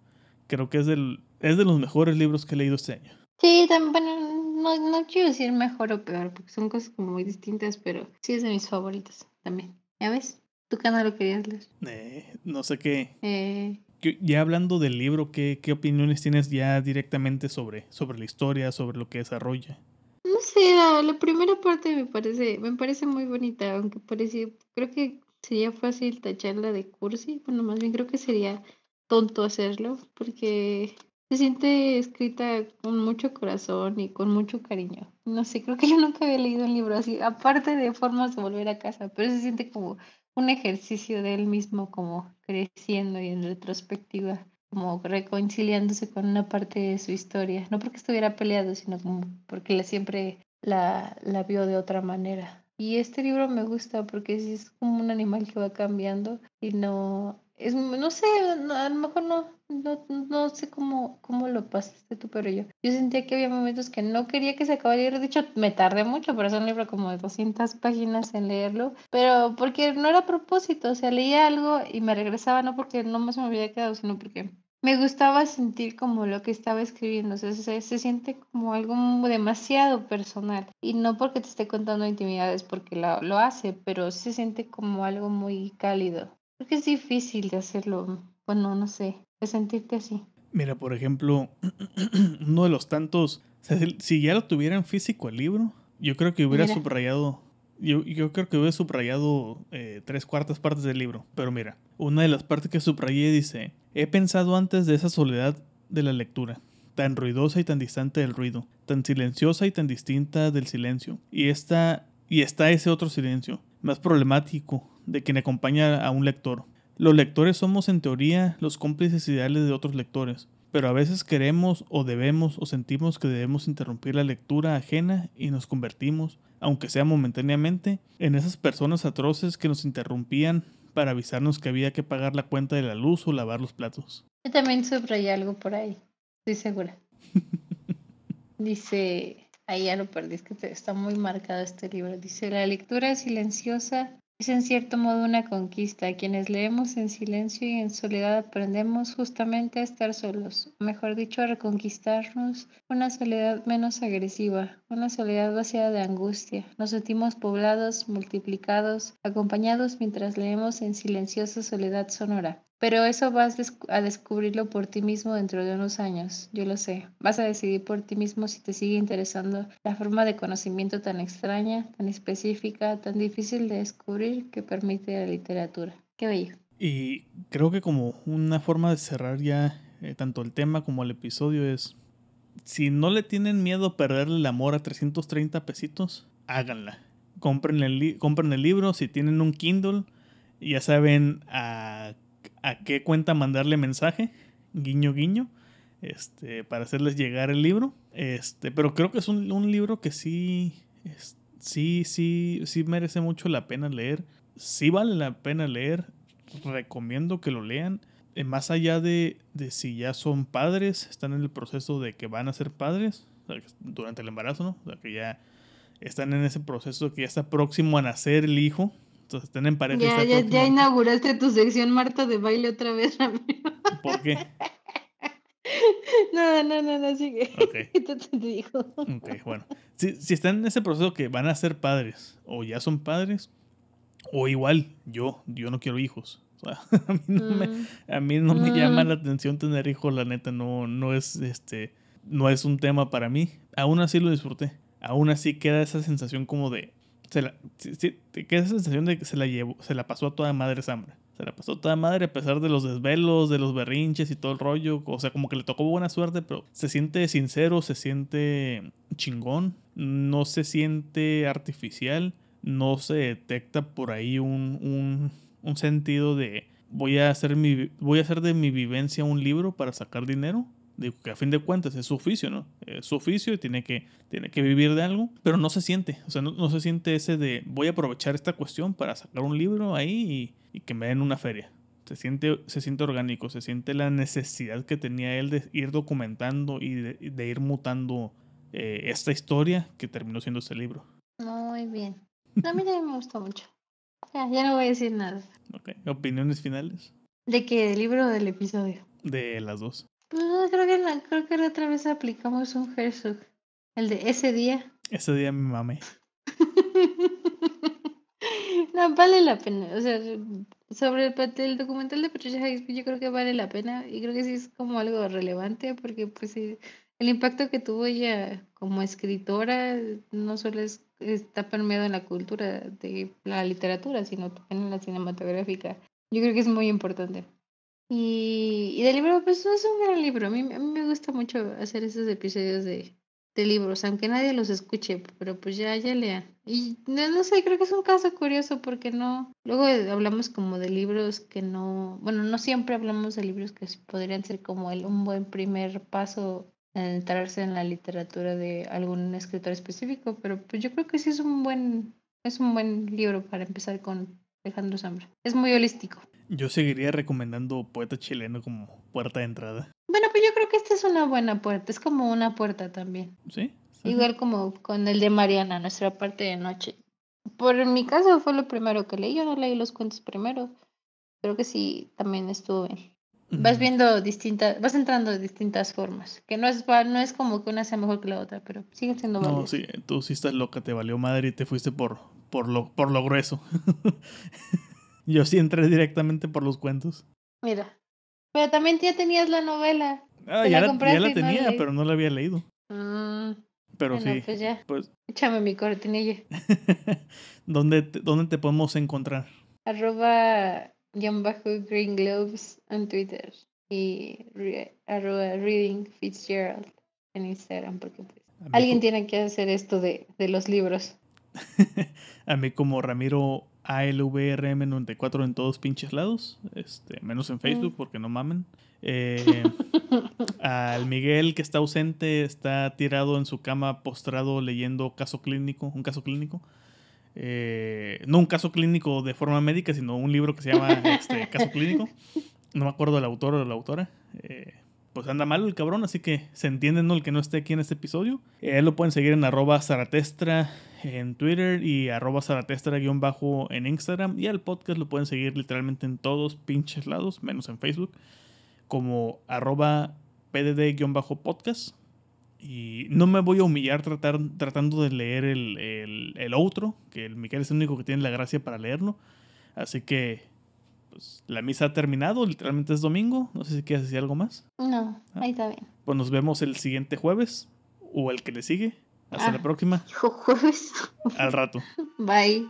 A: Creo que es, del, es de los mejores libros que he leído este año.
B: Sí, también, bueno, no, no quiero decir mejor o peor, porque son cosas como muy distintas, pero sí es de mis favoritos también. ¿Ya ves? ¿Tú qué no lo querías leer?
A: Eh, no sé qué.
B: Eh,
A: que- Ya hablando del libro, ¿qué, qué opiniones tienes ya directamente sobre, sobre la historia, sobre lo que desarrolla?
B: no sé, la, la primera parte me parece, me parece muy bonita, aunque parecía, creo que sería fácil tacharla de cursi, bueno, más bien creo que sería tonto hacerlo, porque se siente escrita con mucho corazón y con mucho cariño. No sé, creo que yo nunca había leído un libro así, aparte de formas de volver a casa, pero se siente como un ejercicio de él mismo, como creciendo y en retrospectiva, como reconciliándose con una parte de su historia. No porque estuviera peleado, sino como porque la, siempre la, la vio de otra manera. Y este libro me gusta porque es como un animal que va cambiando y no, es, no sé, a lo mejor no, no, no sé cómo, cómo lo pasaste tú, pero yo, yo sentía que había momentos que no quería que se acabara el libro. De hecho, me tardé mucho, pero es un libro como de 200 páginas en leerlo, pero porque no era a propósito, o sea, leía algo y me regresaba, no porque no más me había quedado, sino porque me gustaba sentir como lo que estaba escribiendo, o sea, se, se siente como algo demasiado personal y no porque te esté contando intimidades porque lo, lo hace, pero se siente como algo muy cálido. Porque es difícil de hacerlo, bueno, no sé, de sentirte así.
A: Mira, por ejemplo, uno de los tantos, o sea, si- ya lo tuviera en físico el libro, yo creo que hubiera
B: Mira.
A: subrayado, yo, yo creo que hubiera subrayado eh, tres cuartas partes del libro. Pero mira, una de las partes que subrayé dice, he pensado antes de esa soledad de la lectura, tan ruidosa y tan distante del ruido, tan silenciosa y tan distinta del silencio. Y está, y está ese otro silencio, más problemático, de quien acompaña a un lector. Los lectores somos en teoría los cómplices ideales de otros lectores, pero a veces queremos o debemos o sentimos que debemos interrumpir la lectura ajena y nos convertimos, aunque sea momentáneamente, en esas personas atroces que nos interrumpían para avisarnos que había que pagar la cuenta de la luz o lavar los platos.
B: Yo también subrayé algo por ahí, estoy segura. Dice, ahí ya lo perdí, es que te- está muy marcado este libro. Dice, la lectura silenciosa es en cierto modo una conquista. Quienes leemos en silencio y en soledad aprendemos justamente a estar solos, mejor dicho, a reconquistarnos una soledad menos agresiva, una soledad vaciada de angustia. Nos sentimos poblados, multiplicados, acompañados mientras leemos en silenciosa soledad sonora. Pero eso vas a descubrirlo por ti mismo dentro de unos años, yo lo sé. Vas a decidir por ti mismo si te sigue interesando la forma de conocimiento tan extraña, tan específica, tan difícil de descubrir que permite la literatura. Qué bello.
A: Y creo que como una forma de cerrar ya eh, tanto el tema como el episodio es, si no le tienen miedo a perderle el amor a 330 pesitos, háganla. Compren el, li- compren el libro, si tienen un Kindle, ya saben a, a qué cuenta mandarle mensaje, guiño guiño, este, para hacerles llegar el libro. Este, pero creo que es un, un libro que sí, sí, sí, sí merece mucho la pena leer. Sí vale la pena leer. Recomiendo que lo lean. Eh, más allá de, de si ya son padres, están en el proceso de que van a ser padres, durante el embarazo, ¿no? O sea, que ya están en ese proceso que ya está próximo a nacer el hijo. Entonces están en pareja.
B: Ya, inauguraste tu sección Marta de baile otra vez, Ramiro.
A: ¿Por qué?
B: No, no, no, no, sigue.
A: Ok.
B: ¿Qué te, dijo?
A: Ok, bueno. Si, si están en ese proceso que van a ser padres, o ya son padres, o igual, yo, yo no quiero hijos. O sea, a mí no me, a mí no me llama
B: Mm.
A: la atención tener hijos, la neta, no, no es este, no es un tema para mí. Aún así lo disfruté. Aún así queda esa sensación como de. Se la, esa sensación de que se la llevó, se la pasó a toda madre Sambra. Se la pasó a toda madre a pesar de los desvelos, de los berrinches y todo el rollo. O sea, como que le tocó buena suerte, pero se siente sincero, se siente chingón, no se siente artificial, no se detecta por ahí un, un, un sentido de voy a hacer mi voy a hacer de mi vivencia un libro para sacar dinero. Digo que a fin de cuentas es su oficio, ¿no? Es su oficio y tiene que, tiene que vivir de algo, pero no se siente, o sea, no, no se siente ese de voy a aprovechar esta cuestión para sacar un libro ahí y, y que me den una feria. Se siente, se siente orgánico, se siente la necesidad que tenía él de ir documentando y de, de ir mutando eh, esta historia que terminó siendo este libro.
B: Muy bien. A mí también me gustó mucho. Ya, ya no voy a decir nada.
A: Ok, ¿Opiniones finales?
B: ¿De qué? ¿Del libro o del episodio?
A: De las dos.
B: Pues no, creo que, la, creo que la otra vez aplicamos un Herzog. El de ese día.
A: Ese día me mamé.
B: no, vale la pena. O sea, sobre el, el documental de Patricia Hayes, yo creo que vale la pena. Y creo que sí es como algo relevante porque pues sí, el impacto que tuvo ella como escritora no solo es, está permeado en la cultura de la literatura, sino también en la cinematográfica. Yo creo que es muy importante. Y, y del libro, pues es un gran libro. A mí, a mí me gusta mucho hacer esos episodios de, de libros, aunque nadie los escuche, pero pues ya, ya lean. Y no, no, sé, creo que es un caso curioso porque no, luego hablamos como de libros que no, bueno, no siempre hablamos de libros que podrían ser como el, un buen primer paso en entrarse en la literatura de algún escritor específico, pero pues yo creo que sí es un buen, es un buen libro para empezar con Alejandro Zambra. Es muy holístico.
A: Yo seguiría recomendando Poeta Chileno como puerta de entrada.
B: Bueno, pues yo creo que esta es una buena puerta, es como una puerta también.
A: Sí.
B: Igual como con el de Mariana, nuestra parte de noche. Por mi caso fue lo primero que leí, yo no leí los cuentos primero. Creo que sí, también estuvo bien. Vas viendo distintas, vas entrando de distintas formas. Que no es, no es como que una sea mejor que la otra, pero sigue siendo
A: No, sí, tú sí estás loca, te valió madre y te fuiste por, por, lo, por lo grueso. Yo sí entré directamente por los cuentos.
B: Mira. Pero también ya tenías la novela.
A: Ah, ya la, ya la tenía, pero no la había leído.
B: Mm,
A: pero
B: bueno,
A: sí.
B: Pues ya.
A: Pues,
B: Échame mi cortinilla.
A: ¿Dónde, te, ¿Dónde te podemos encontrar?
B: Arroba guion bajo Green Globes en Twitter. Y re, arroba Reading Fitzgerald en Instagram. Porque pues, alguien tiene que hacer esto de, de los libros.
A: a mí como Ramiro ALVRM94 en todos pinches lados, este, menos en Facebook porque no mamen. Eh, al Miguel que está ausente está tirado en su cama postrado leyendo caso clínico, un caso clínico. Eh, no un caso clínico de forma médica, sino un libro que se llama este, Caso Clínico. No me acuerdo del autor o de la autora. Eh, pues anda mal el cabrón, así que se entiende ¿no? el que no esté aquí en este episodio. Él lo pueden seguir en arroba zaratestra en Twitter y arroba zaratestra-bajo en Instagram. Y al podcast lo pueden seguir literalmente en todos pinches lados, menos en Facebook, como arroba pdd-podcast. Y no me voy a humillar tratando de leer el, el, el outro, que el Miguel es el único que tiene la gracia para leerlo. Así que pues, la misa ha terminado, literalmente es domingo. No sé si quieres decir algo más.
B: No, ahí está bien.
A: Pues nos vemos el siguiente jueves o el que le sigue. Hasta
B: Ah.
A: la próxima.
B: Jueves.
A: Al rato.
B: Bye.